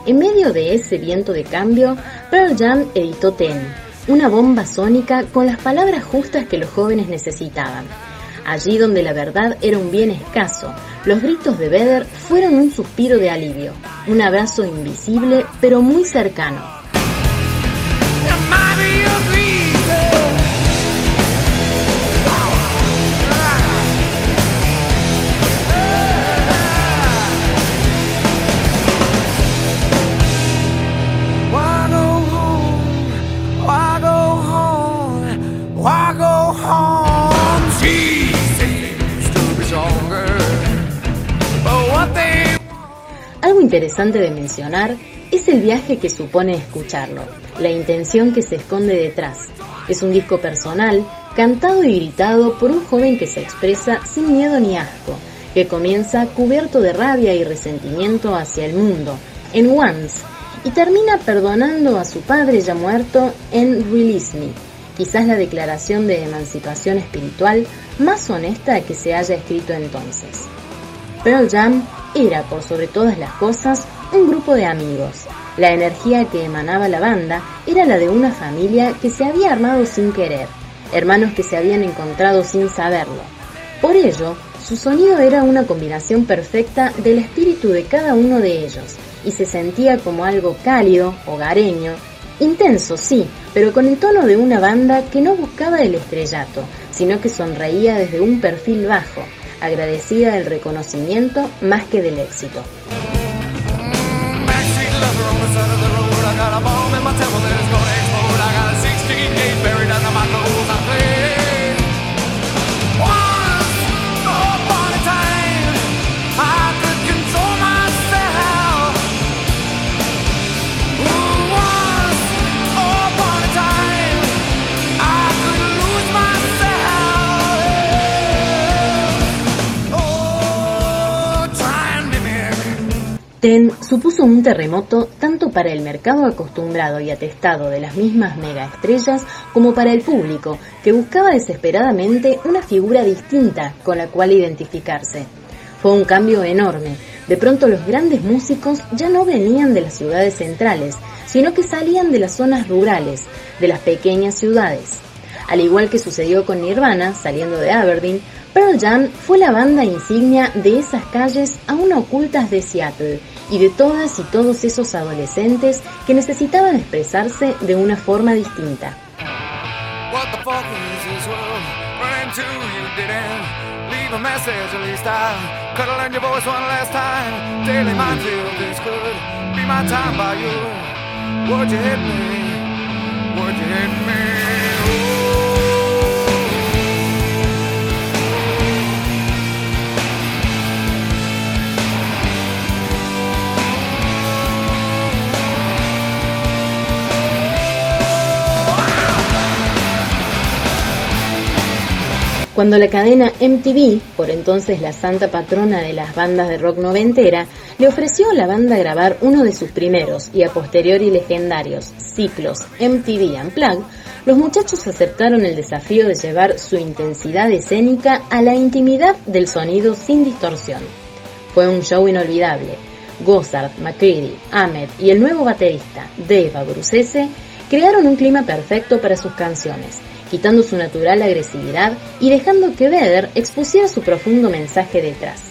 En medio de ese viento de cambio, Pearl Jam editó Ten, una bomba sónica con las palabras justas que los jóvenes necesitaban. Allí donde la verdad era un bien escaso, los gritos de Vedder fueron un suspiro de alivio, un abrazo invisible pero muy cercano. Interesante de mencionar es el viaje que supone escucharlo, la intención que se esconde detrás. Es un disco personal, cantado y gritado por un joven que se expresa sin miedo ni asco, que comienza cubierto de rabia y resentimiento hacia el mundo, en Once, y termina perdonando a su padre ya muerto en Release Me, quizás la declaración de emancipación espiritual más honesta que se haya escrito entonces. Pearl Jam era, por sobre todas las cosas, un grupo de amigos. La energía que emanaba la banda era la de una familia que se había armado sin querer, hermanos que se habían encontrado sin saberlo. Por ello, su sonido era una combinación perfecta del espíritu de cada uno de ellos, y se sentía como algo cálido, hogareño, intenso sí, pero con el tono de una banda que no buscaba el estrellato, sino que sonreía desde un perfil bajo, agradecida del reconocimiento más que del éxito. TEN supuso un terremoto tanto para el mercado acostumbrado y atestado de las mismas megaestrellas como para el público, que buscaba desesperadamente una figura distinta con la cual identificarse. Fue un cambio enorme. De pronto los grandes músicos ya no venían de las ciudades centrales, sino que salían de las zonas rurales, de las pequeñas ciudades. Al igual que sucedió con Nirvana, saliendo de Aberdeen, Pearl Jam fue la banda insignia de esas calles aún ocultas de Seattle y de todas y todos esos adolescentes que necesitaban expresarse de una forma distinta. Cuando la cadena MTV, por entonces la santa patrona de las bandas de rock noventera, le ofreció a la banda grabar uno de sus primeros y a posteriori legendarios ciclos MTV Unplugged, los muchachos aceptaron el desafío de llevar su intensidad escénica a la intimidad del sonido sin distorsión. Fue un show inolvidable. Gossard, McCready, Ahmed y el nuevo baterista Dave Abruzzese crearon un clima perfecto para sus canciones, quitando su natural agresividad y dejando que Vedder expusiera su profundo mensaje detrás.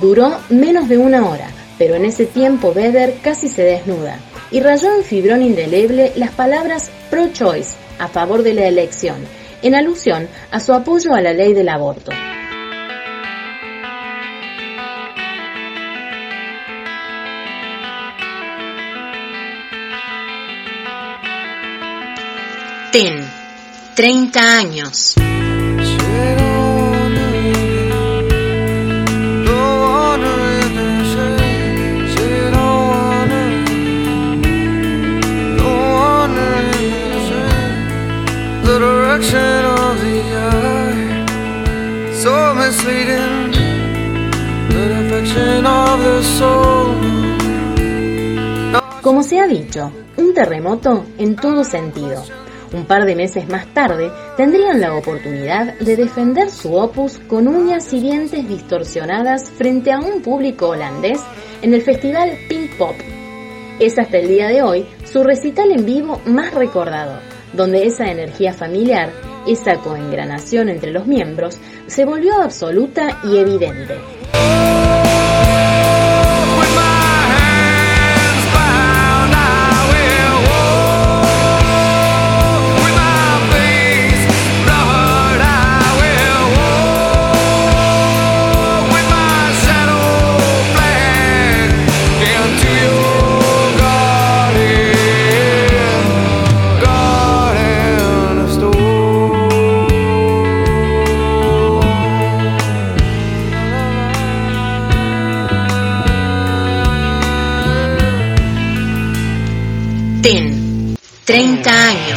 Duró menos de una hora, pero en ese tiempo Vedder casi se desnuda y rayó en fibrón indeleble las palabras pro-choice a favor de la elección, en alusión a su apoyo a la ley del aborto. Ten, 30 años. Como se ha dicho, un terremoto en todo sentido. Un par de meses más tarde tendrían la oportunidad de defender su opus con uñas y dientes distorsionadas frente a un público holandés en el festival Pink Pop. Es hasta el día de hoy su recital en vivo más recordado, donde esa energía familiar, esa coengranación entre los miembros, se volvió absoluta y evidente. 30 años.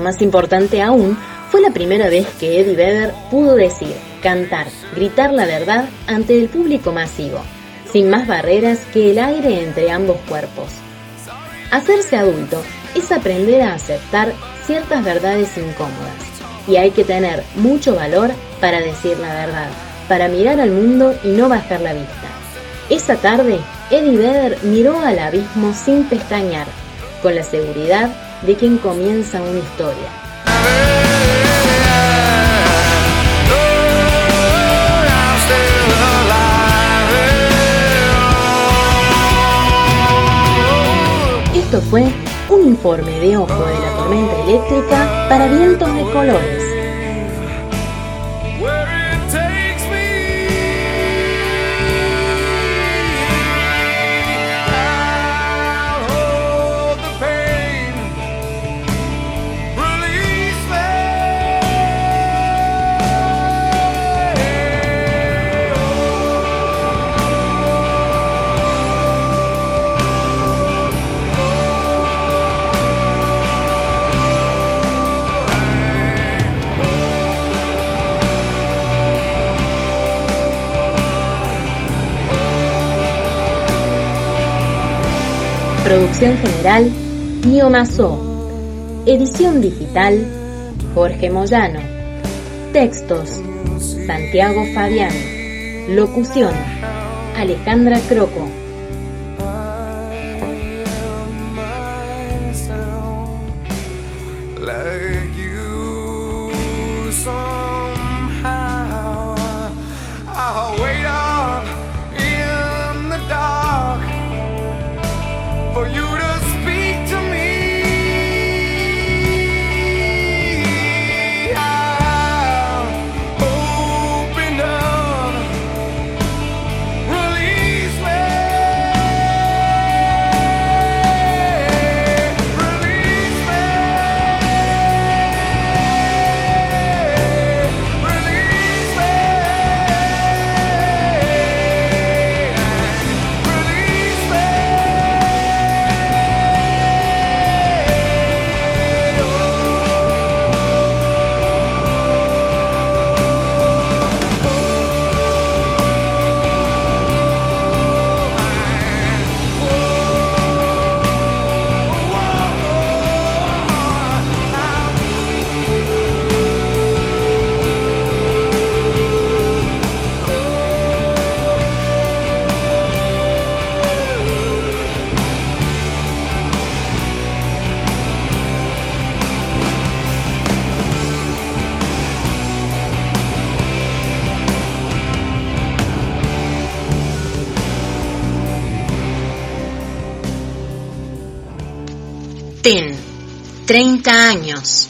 Pero más importante aún, fue la primera vez que Eddie Vedder pudo decir, cantar, gritar la verdad ante el público masivo, sin más barreras que el aire entre ambos cuerpos. Hacerse adulto es aprender a aceptar ciertas verdades incómodas, y hay que tener mucho valor para decir la verdad, para mirar al mundo y no bajar la vista. Esa tarde, Eddie Vedder miró al abismo sin pestañear, con la seguridad de quien comienza una historia. Esto fue un informe de ojo de la tormenta eléctrica para vientos de colores. Producción general, Mazó. Edición digital, Jorge Moyano. Textos, Santiago Fabián. Locución, Alejandra Croco. 30 años.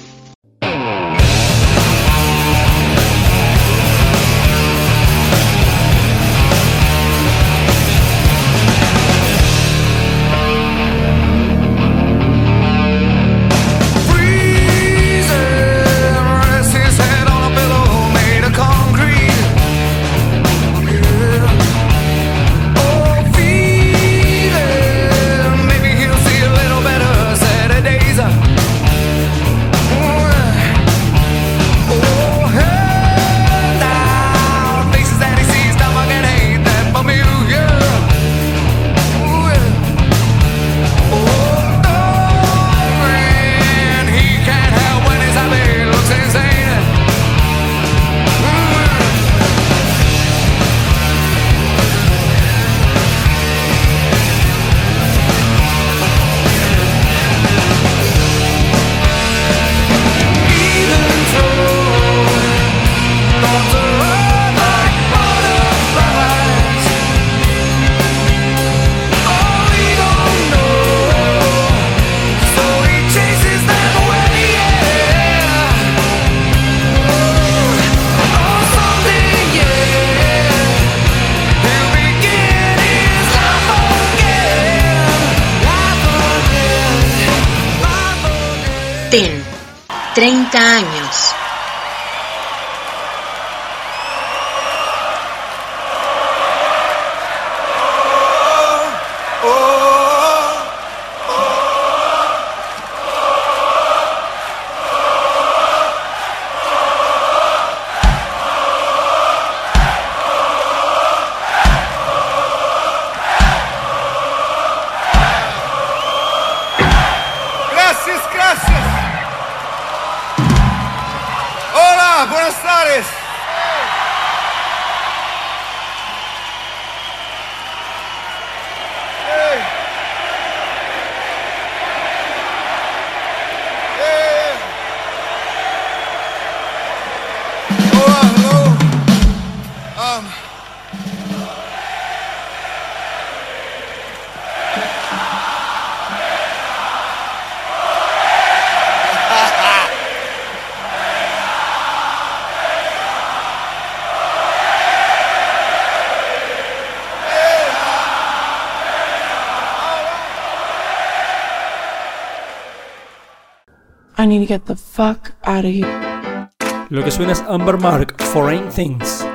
need to get the fuck out of here. Lo que suena es Amber Mark, Foreign Things.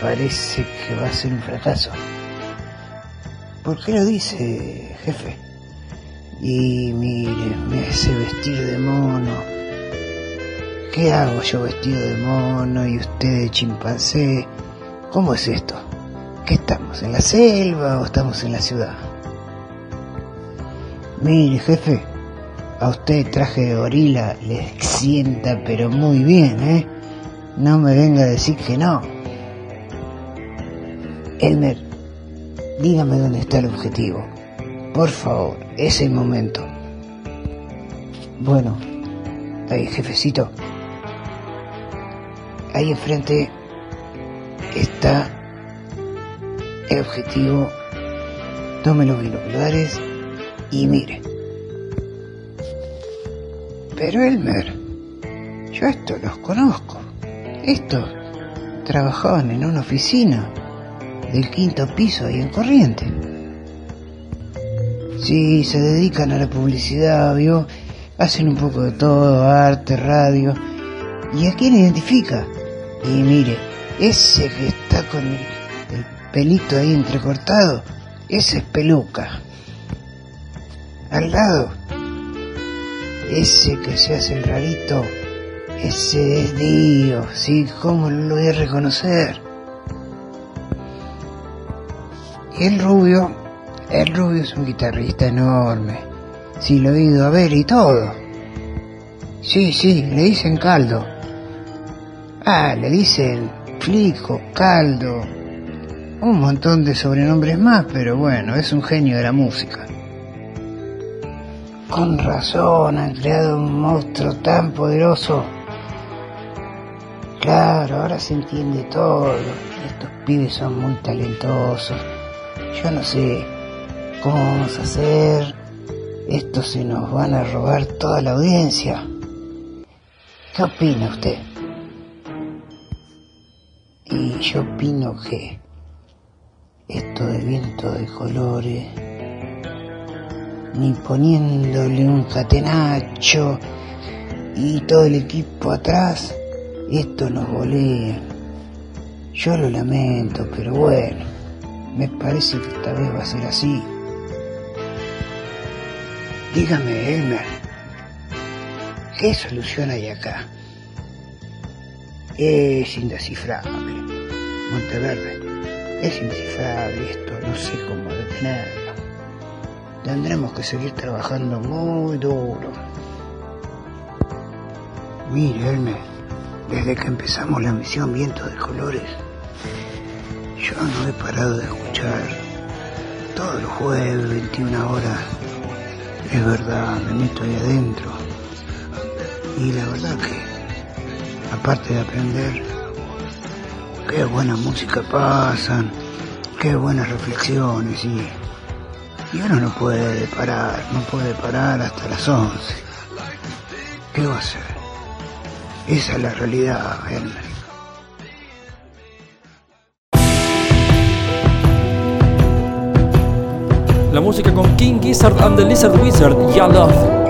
Parece que va a ser un fracaso. ¿Por qué lo dice, jefe? Y mire, me hace vestir de mono. ¿Qué hago yo vestido de mono y usted de chimpancé? ¿Cómo es esto? ¿Qué estamos? ¿En la selva o estamos en la ciudad? Mire, jefe, a usted traje de gorila le sienta pero muy bien, ¿eh? No me venga a decir que no. Elmer, dígame dónde está el objetivo. Por favor, es el momento. Bueno, ahí, jefecito. Ahí enfrente está el objetivo. Tome los binoculares y mire. Pero Elmer, yo estos los conozco. Estos trabajaban en una oficina del quinto piso ahí en Corriente. Sí, se dedican a la publicidad, ¿vio? Hacen un poco de todo, arte, radio. ¿Y a quién identifica? Y mire, ese que está con el, el pelito ahí entrecortado, ese es peluca. Al lado, ese que se hace el rarito, ese es Dio, ¿sí? ¿Cómo lo voy a reconocer? Y el rubio, el rubio es un guitarrista enorme. Sí, lo he ido a ver y todo. Sí, sí, le dicen caldo. Ah, le dicen flico, caldo. Un montón de sobrenombres más, pero bueno, es un genio de la música. Con razón han creado un monstruo tan poderoso. Claro, ahora se entiende todo. Estos pibes son muy talentosos. Yo no sé cómo vamos a hacer. Estos se nos van a robar toda la audiencia. ¿Qué opina usted? Y yo opino que esto de viento de colores, ni poniéndole un catenacho y todo el equipo atrás, esto nos golea. Yo lo lamento, pero bueno, me parece que esta vez va a ser así. Dígame, Elmer, ¿qué solución hay acá? Es indescifrable. Monteverde, es indescifrable esto, no sé cómo detenerlo. Tendremos que seguir trabajando muy duro. Mire, Elmer, desde que empezamos la misión Viento de Colores, yo no he parado de escuchar todos los jueves, 21 horas. Es verdad, me meto ahí adentro. Y la verdad que, aparte de aprender, qué buena música pasan, qué buenas reflexiones y, y uno no puede parar, no puede parar hasta las 11. ¿Qué va a hacer? Esa es la realidad. La música con King Gizzard and the Lizard Wizard, Ya Love.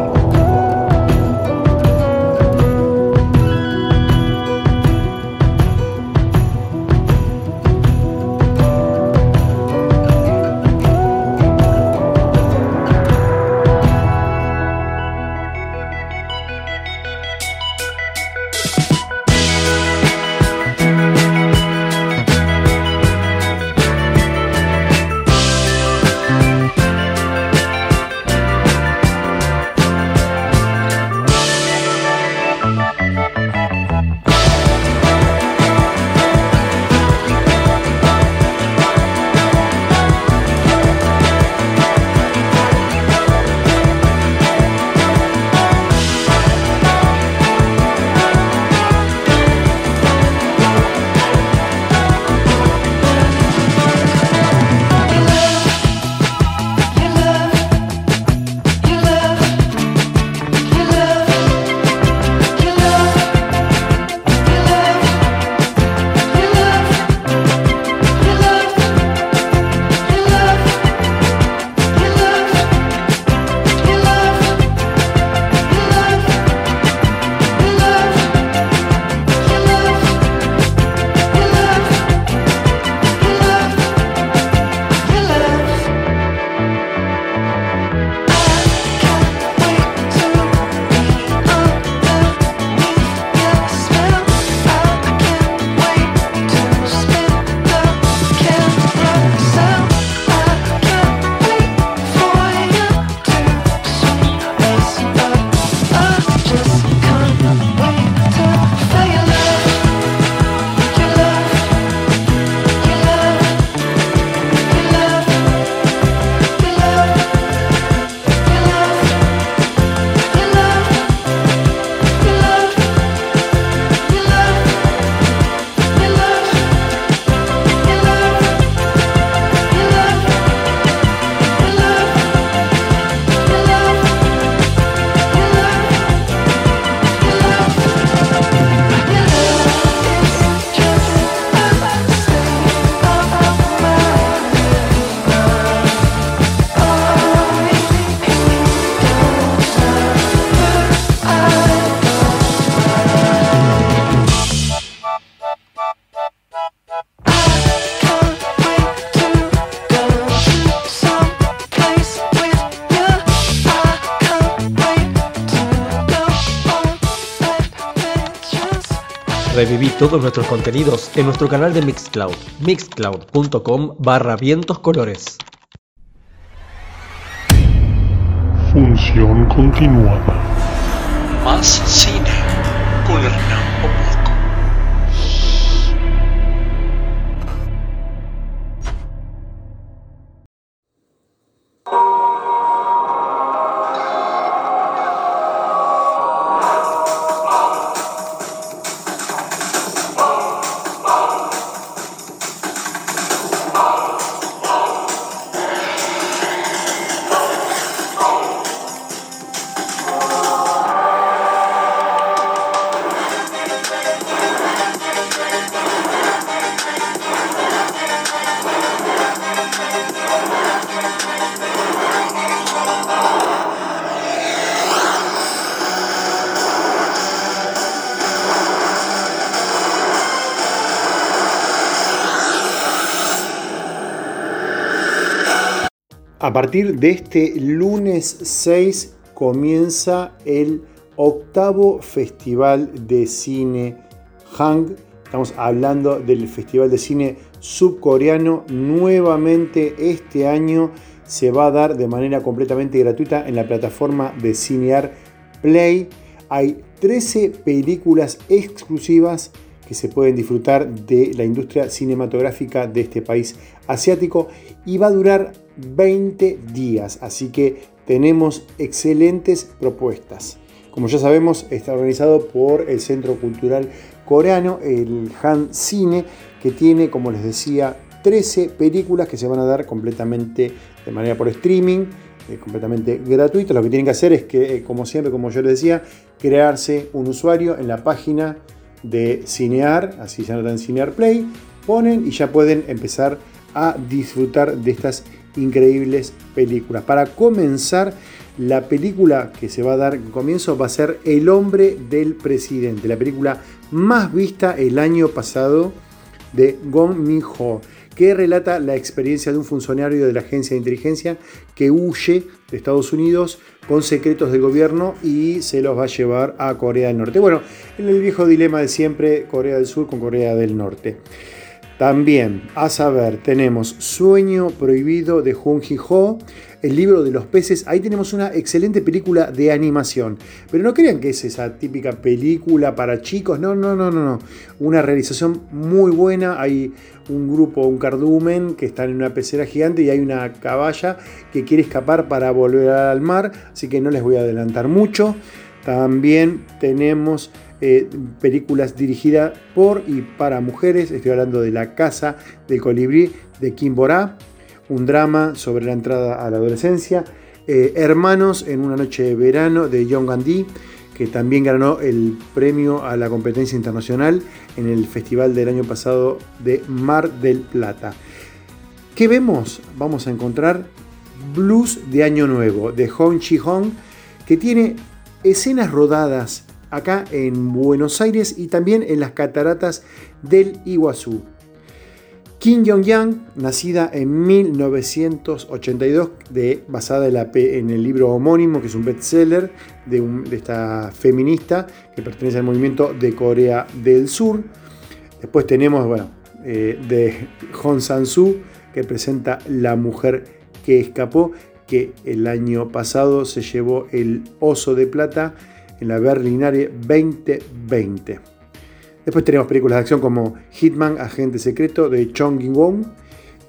Reviví todos nuestros contenidos en nuestro canal de Mixcloud, mixcloud.com barra vientos colores. Función continuada. Más partir de este lunes 6 comienza el octavo Festival de Cine Hang. Estamos hablando del Festival de Cine Subcoreano. Nuevamente este año se va a dar de manera completamente gratuita en la plataforma de Cinear Play. Hay 13 películas exclusivas que se pueden disfrutar de la industria cinematográfica de este país asiático y va a durar 20 días, así que tenemos excelentes propuestas. Como ya sabemos, está organizado por el Centro Cultural Coreano, el Han Cine, que tiene, como les decía, 13 películas que se van a dar completamente de manera por streaming, eh, completamente gratuito. Lo que tienen que hacer es que, eh, como siempre, como yo les decía, crearse un usuario en la página de Cinear, así anotan en Cinear Play, ponen y ya pueden empezar a disfrutar de estas increíbles películas. Para comenzar, la película que se va a dar en comienzo va a ser El hombre del presidente, la película más vista el año pasado de Gong Min-ho, que relata la experiencia de un funcionario de la agencia de inteligencia que huye de Estados Unidos con secretos del gobierno y se los va a llevar a Corea del Norte. Bueno, en el viejo dilema de siempre, Corea del Sur con Corea del Norte. También, a saber, tenemos Sueño Prohibido de Jung Ji-ho, El libro de los peces. Ahí tenemos una excelente película de animación. Pero no crean que es esa típica película para chicos. No, no, no, no, no. Una realización muy buena. Hay un grupo, un cardumen que están en una pecera gigante y hay una caballa que quiere escapar para volver al mar. Así que no les voy a adelantar mucho. También tenemos eh, películas dirigidas por y para mujeres. Estoy hablando de La Casa del Colibrí de Kim Borá, un drama sobre la entrada a la adolescencia. Eh, Hermanos en una noche de verano de John Gandhi, que también ganó el premio a la competencia internacional en el festival del año pasado de Mar del Plata. ¿Qué vemos? Vamos a encontrar Blues de Año Nuevo de Hong Chi-hong, que tiene escenas rodadas acá en Buenos Aires y también en las cataratas del Iguazú. Kim Jong-yang, nacida en 1982, de, basada en, en, el libro homónimo, que es un bestseller de esta feminista que pertenece al movimiento de Corea del Sur. Después tenemos, bueno, eh, de Hong Sang-soo, que presenta La mujer que escapó, que el año pasado se llevó el Oso de Plata en la Berlinale 2020. Después tenemos películas de acción como Hitman, Agente Secreto de Chong Won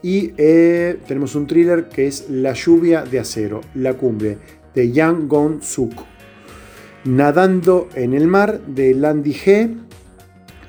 y eh, tenemos un thriller que es La lluvia de acero, La cumbre de Yang Gon Suk. Nadando en el mar de Landy G.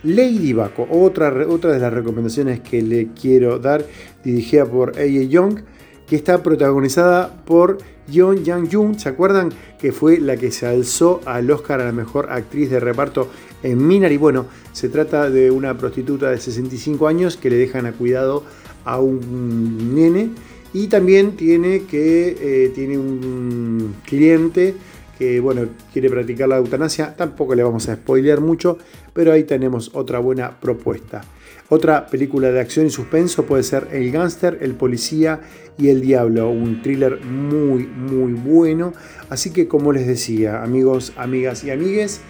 Lady Baco, otra, otra de las recomendaciones que le quiero dar, dirigida por A.A. Young, que está protagonizada por Yeon Yang Jung, ¿se acuerdan? Que fue la que se alzó al Oscar a la mejor actriz de reparto en Minari. Bueno, se trata de una prostituta de 65 años que le dejan a cuidado a un nene y también tiene que eh, tiene un cliente que bueno, quiere practicar la eutanasia, tampoco le vamos a spoilear mucho, pero ahí tenemos otra buena propuesta. Otra película de acción y suspenso puede ser El gángster, El policía y El diablo, un thriller muy muy bueno. Así que como les decía, amigos, amigas y amigues,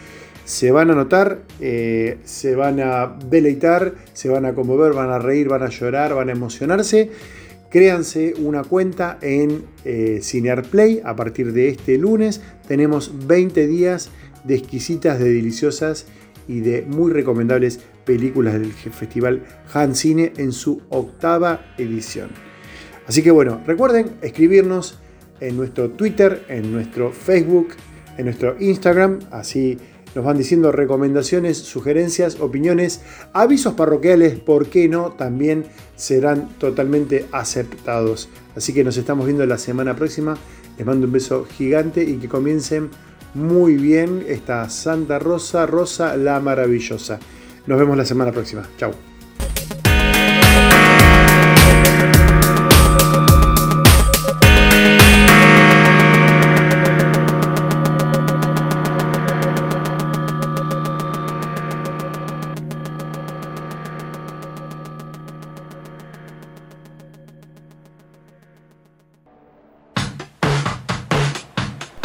se van a notar, eh, se van a deleitar, se van a conmover, van a reír, van a llorar, van a emocionarse. Créanse una cuenta en eh, Cinearplay a partir de este lunes. Tenemos 20 días de exquisitas, de deliciosas y de muy recomendables películas del Festival Han Cine en su octava edición. Así que bueno, recuerden escribirnos en nuestro Twitter, en nuestro Facebook, en nuestro Instagram, así nos van diciendo recomendaciones, sugerencias, opiniones, avisos parroquiales, ¿por qué no? También serán totalmente aceptados. Así que nos estamos viendo la semana próxima. Les mando un beso gigante y que comiencen muy bien esta Santa Rosa, Rosa la Maravillosa. Nos vemos la semana próxima. Chao.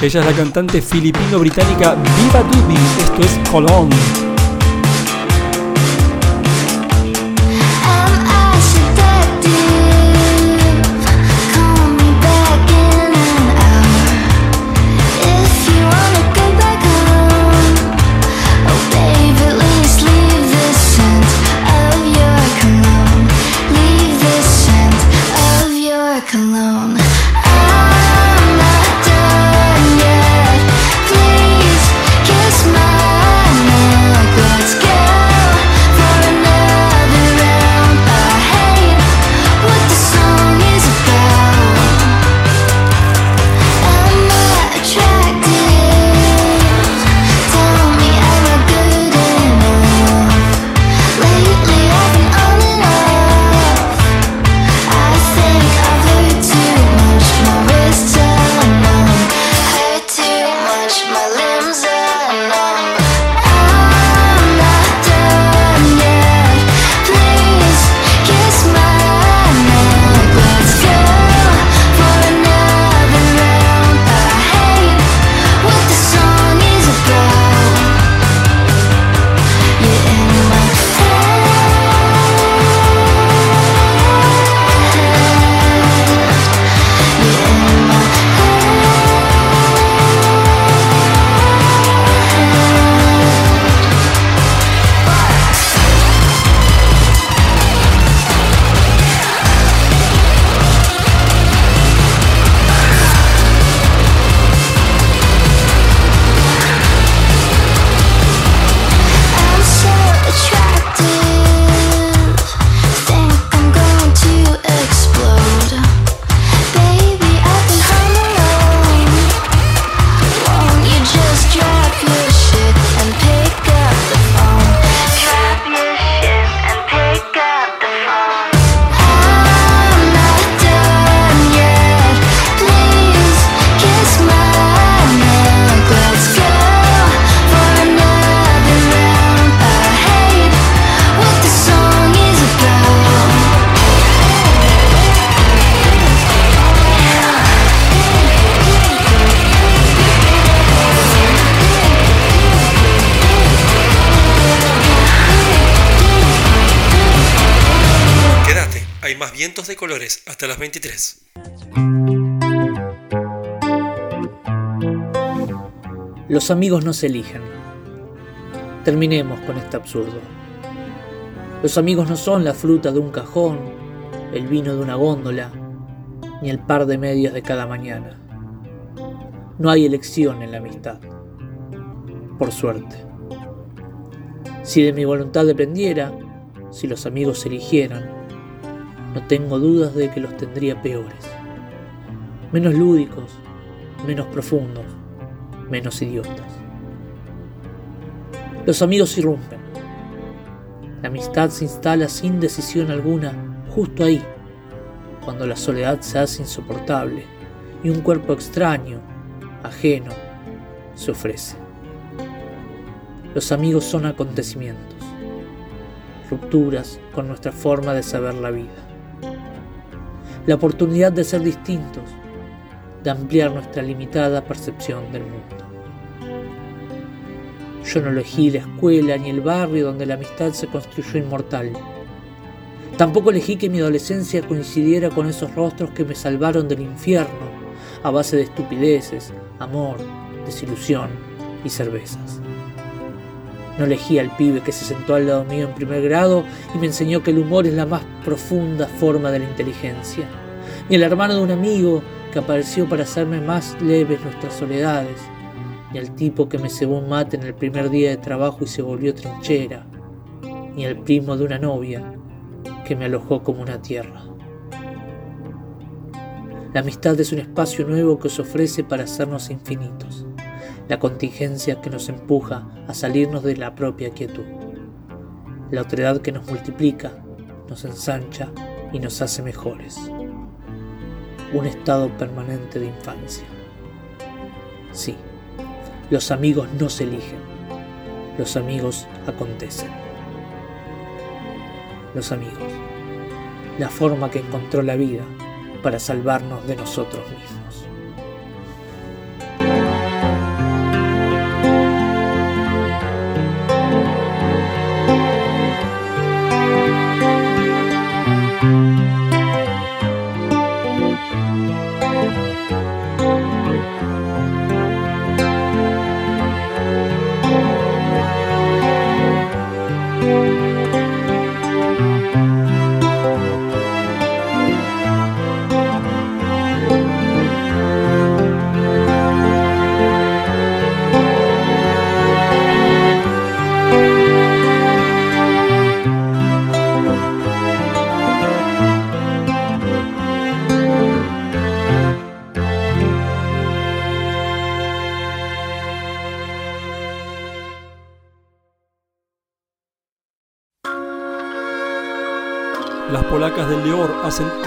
Ella es la cantante filipino-británica Viva Dubi. Esto es Colón. Más vientos de colores hasta las 23. Los amigos no se eligen. Terminemos con este absurdo. Los amigos no son la fruta de un cajón, el vino de una góndola, ni el par de medias de cada mañana. No hay elección en la amistad. Por suerte. Si de mi voluntad dependiera, si los amigos se eligieran, no tengo dudas de que los tendría peores. Menos lúdicos, menos profundos, menos idiotas. Los amigos irrumpen. La amistad se instala sin decisión alguna justo ahí, cuando la soledad se hace insoportable y un cuerpo extraño, ajeno, se ofrece. Los amigos son acontecimientos, rupturas con nuestra forma de saber la vida. La oportunidad de ser distintos, de ampliar nuestra limitada percepción del mundo. Yo no elegí la escuela ni el barrio donde la amistad se construyó inmortal. Tampoco elegí que mi adolescencia coincidiera con esos rostros que me salvaron del infierno a base de estupideces, amor, desilusión y cervezas. No elegí al pibe que se sentó al lado mío en primer grado y me enseñó que el humor es la más profunda forma de la inteligencia. Ni el hermano de un amigo que apareció para hacerme más leves nuestras soledades. Ni el tipo que me cebó un mate en el primer día de trabajo y se volvió trinchera. Ni el primo de una novia que me alojó como una tierra. La amistad es un espacio nuevo que se ofrece para hacernos infinitos la contingencia que nos empuja a salirnos de la propia quietud, la otredad que nos multiplica, nos ensancha y nos hace mejores, un estado permanente de infancia. Sí, los amigos no se eligen, los amigos acontecen. Los amigos, la forma que encontró la vida para salvarnos de nosotros mismos. Del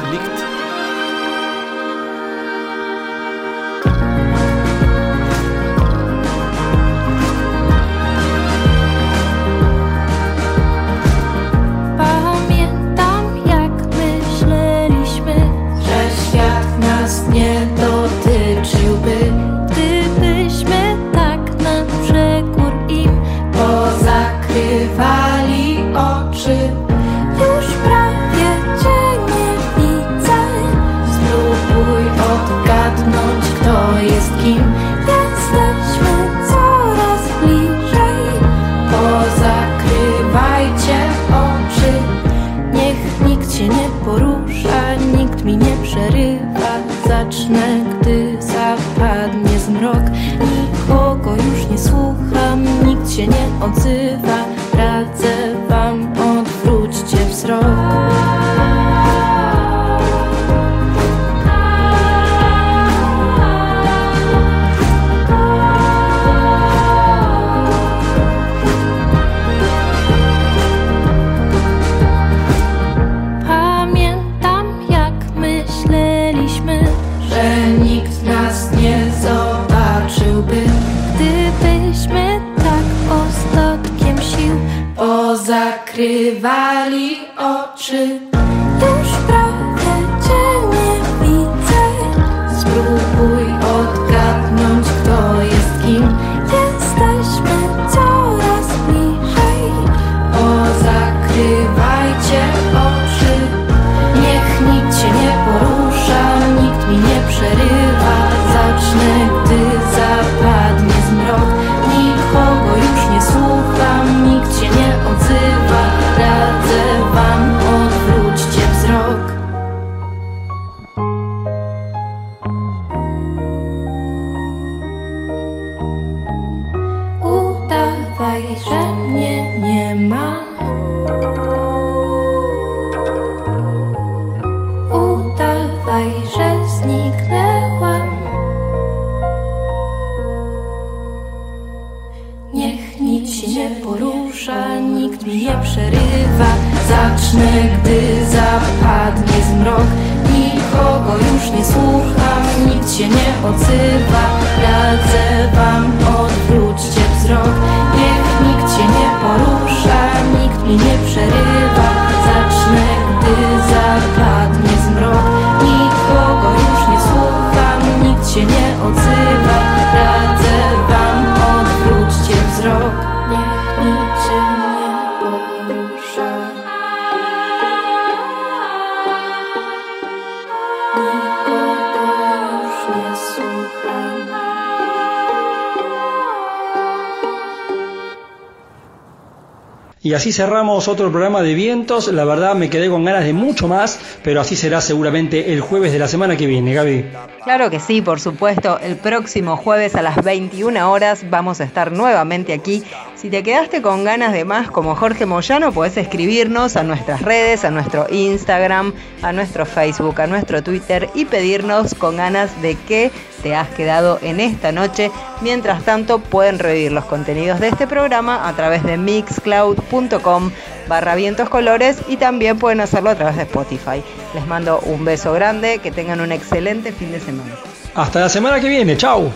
otro programa de vientos. La verdad me quedé con ganas de mucho más, pero así será seguramente el jueves de la semana que viene, Gaby. Claro que sí, por supuesto. El próximo jueves a las 21 horas vamos a estar nuevamente aquí. Si te quedaste con ganas de más como Jorge Moyano, puedes escribirnos a nuestras redes, a nuestro Instagram, a nuestro Facebook, a nuestro Twitter y pedirnos con ganas de qué te has quedado en esta noche. Mientras tanto, pueden revivir los contenidos de este programa a través de mixcloud.com barra vientos colores y también pueden hacerlo a través de Spotify. Les mando un beso grande, que tengan un excelente fin de semana. Hasta la semana que viene, chau.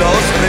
Los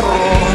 carro.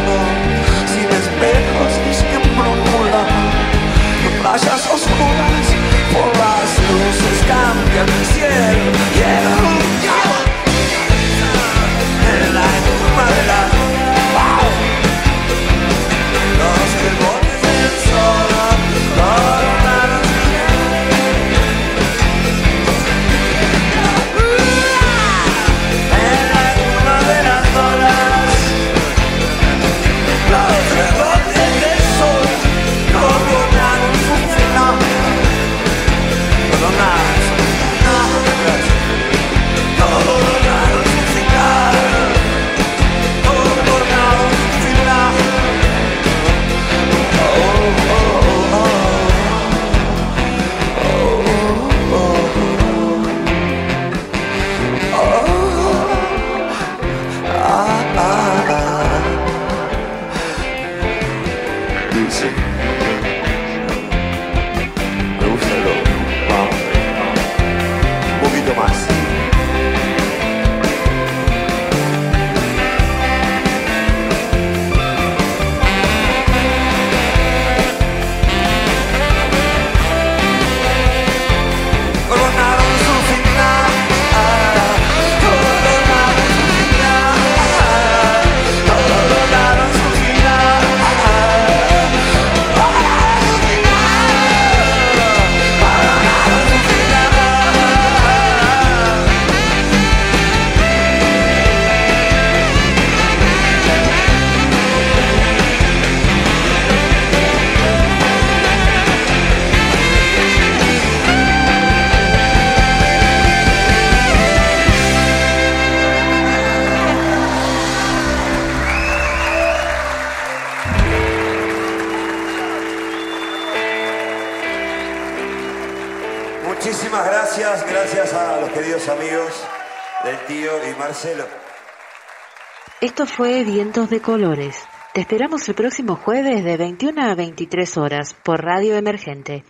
Fue Vientos de Colores. Te esperamos el próximo jueves de 21 a 23 horas por Radio Emergente.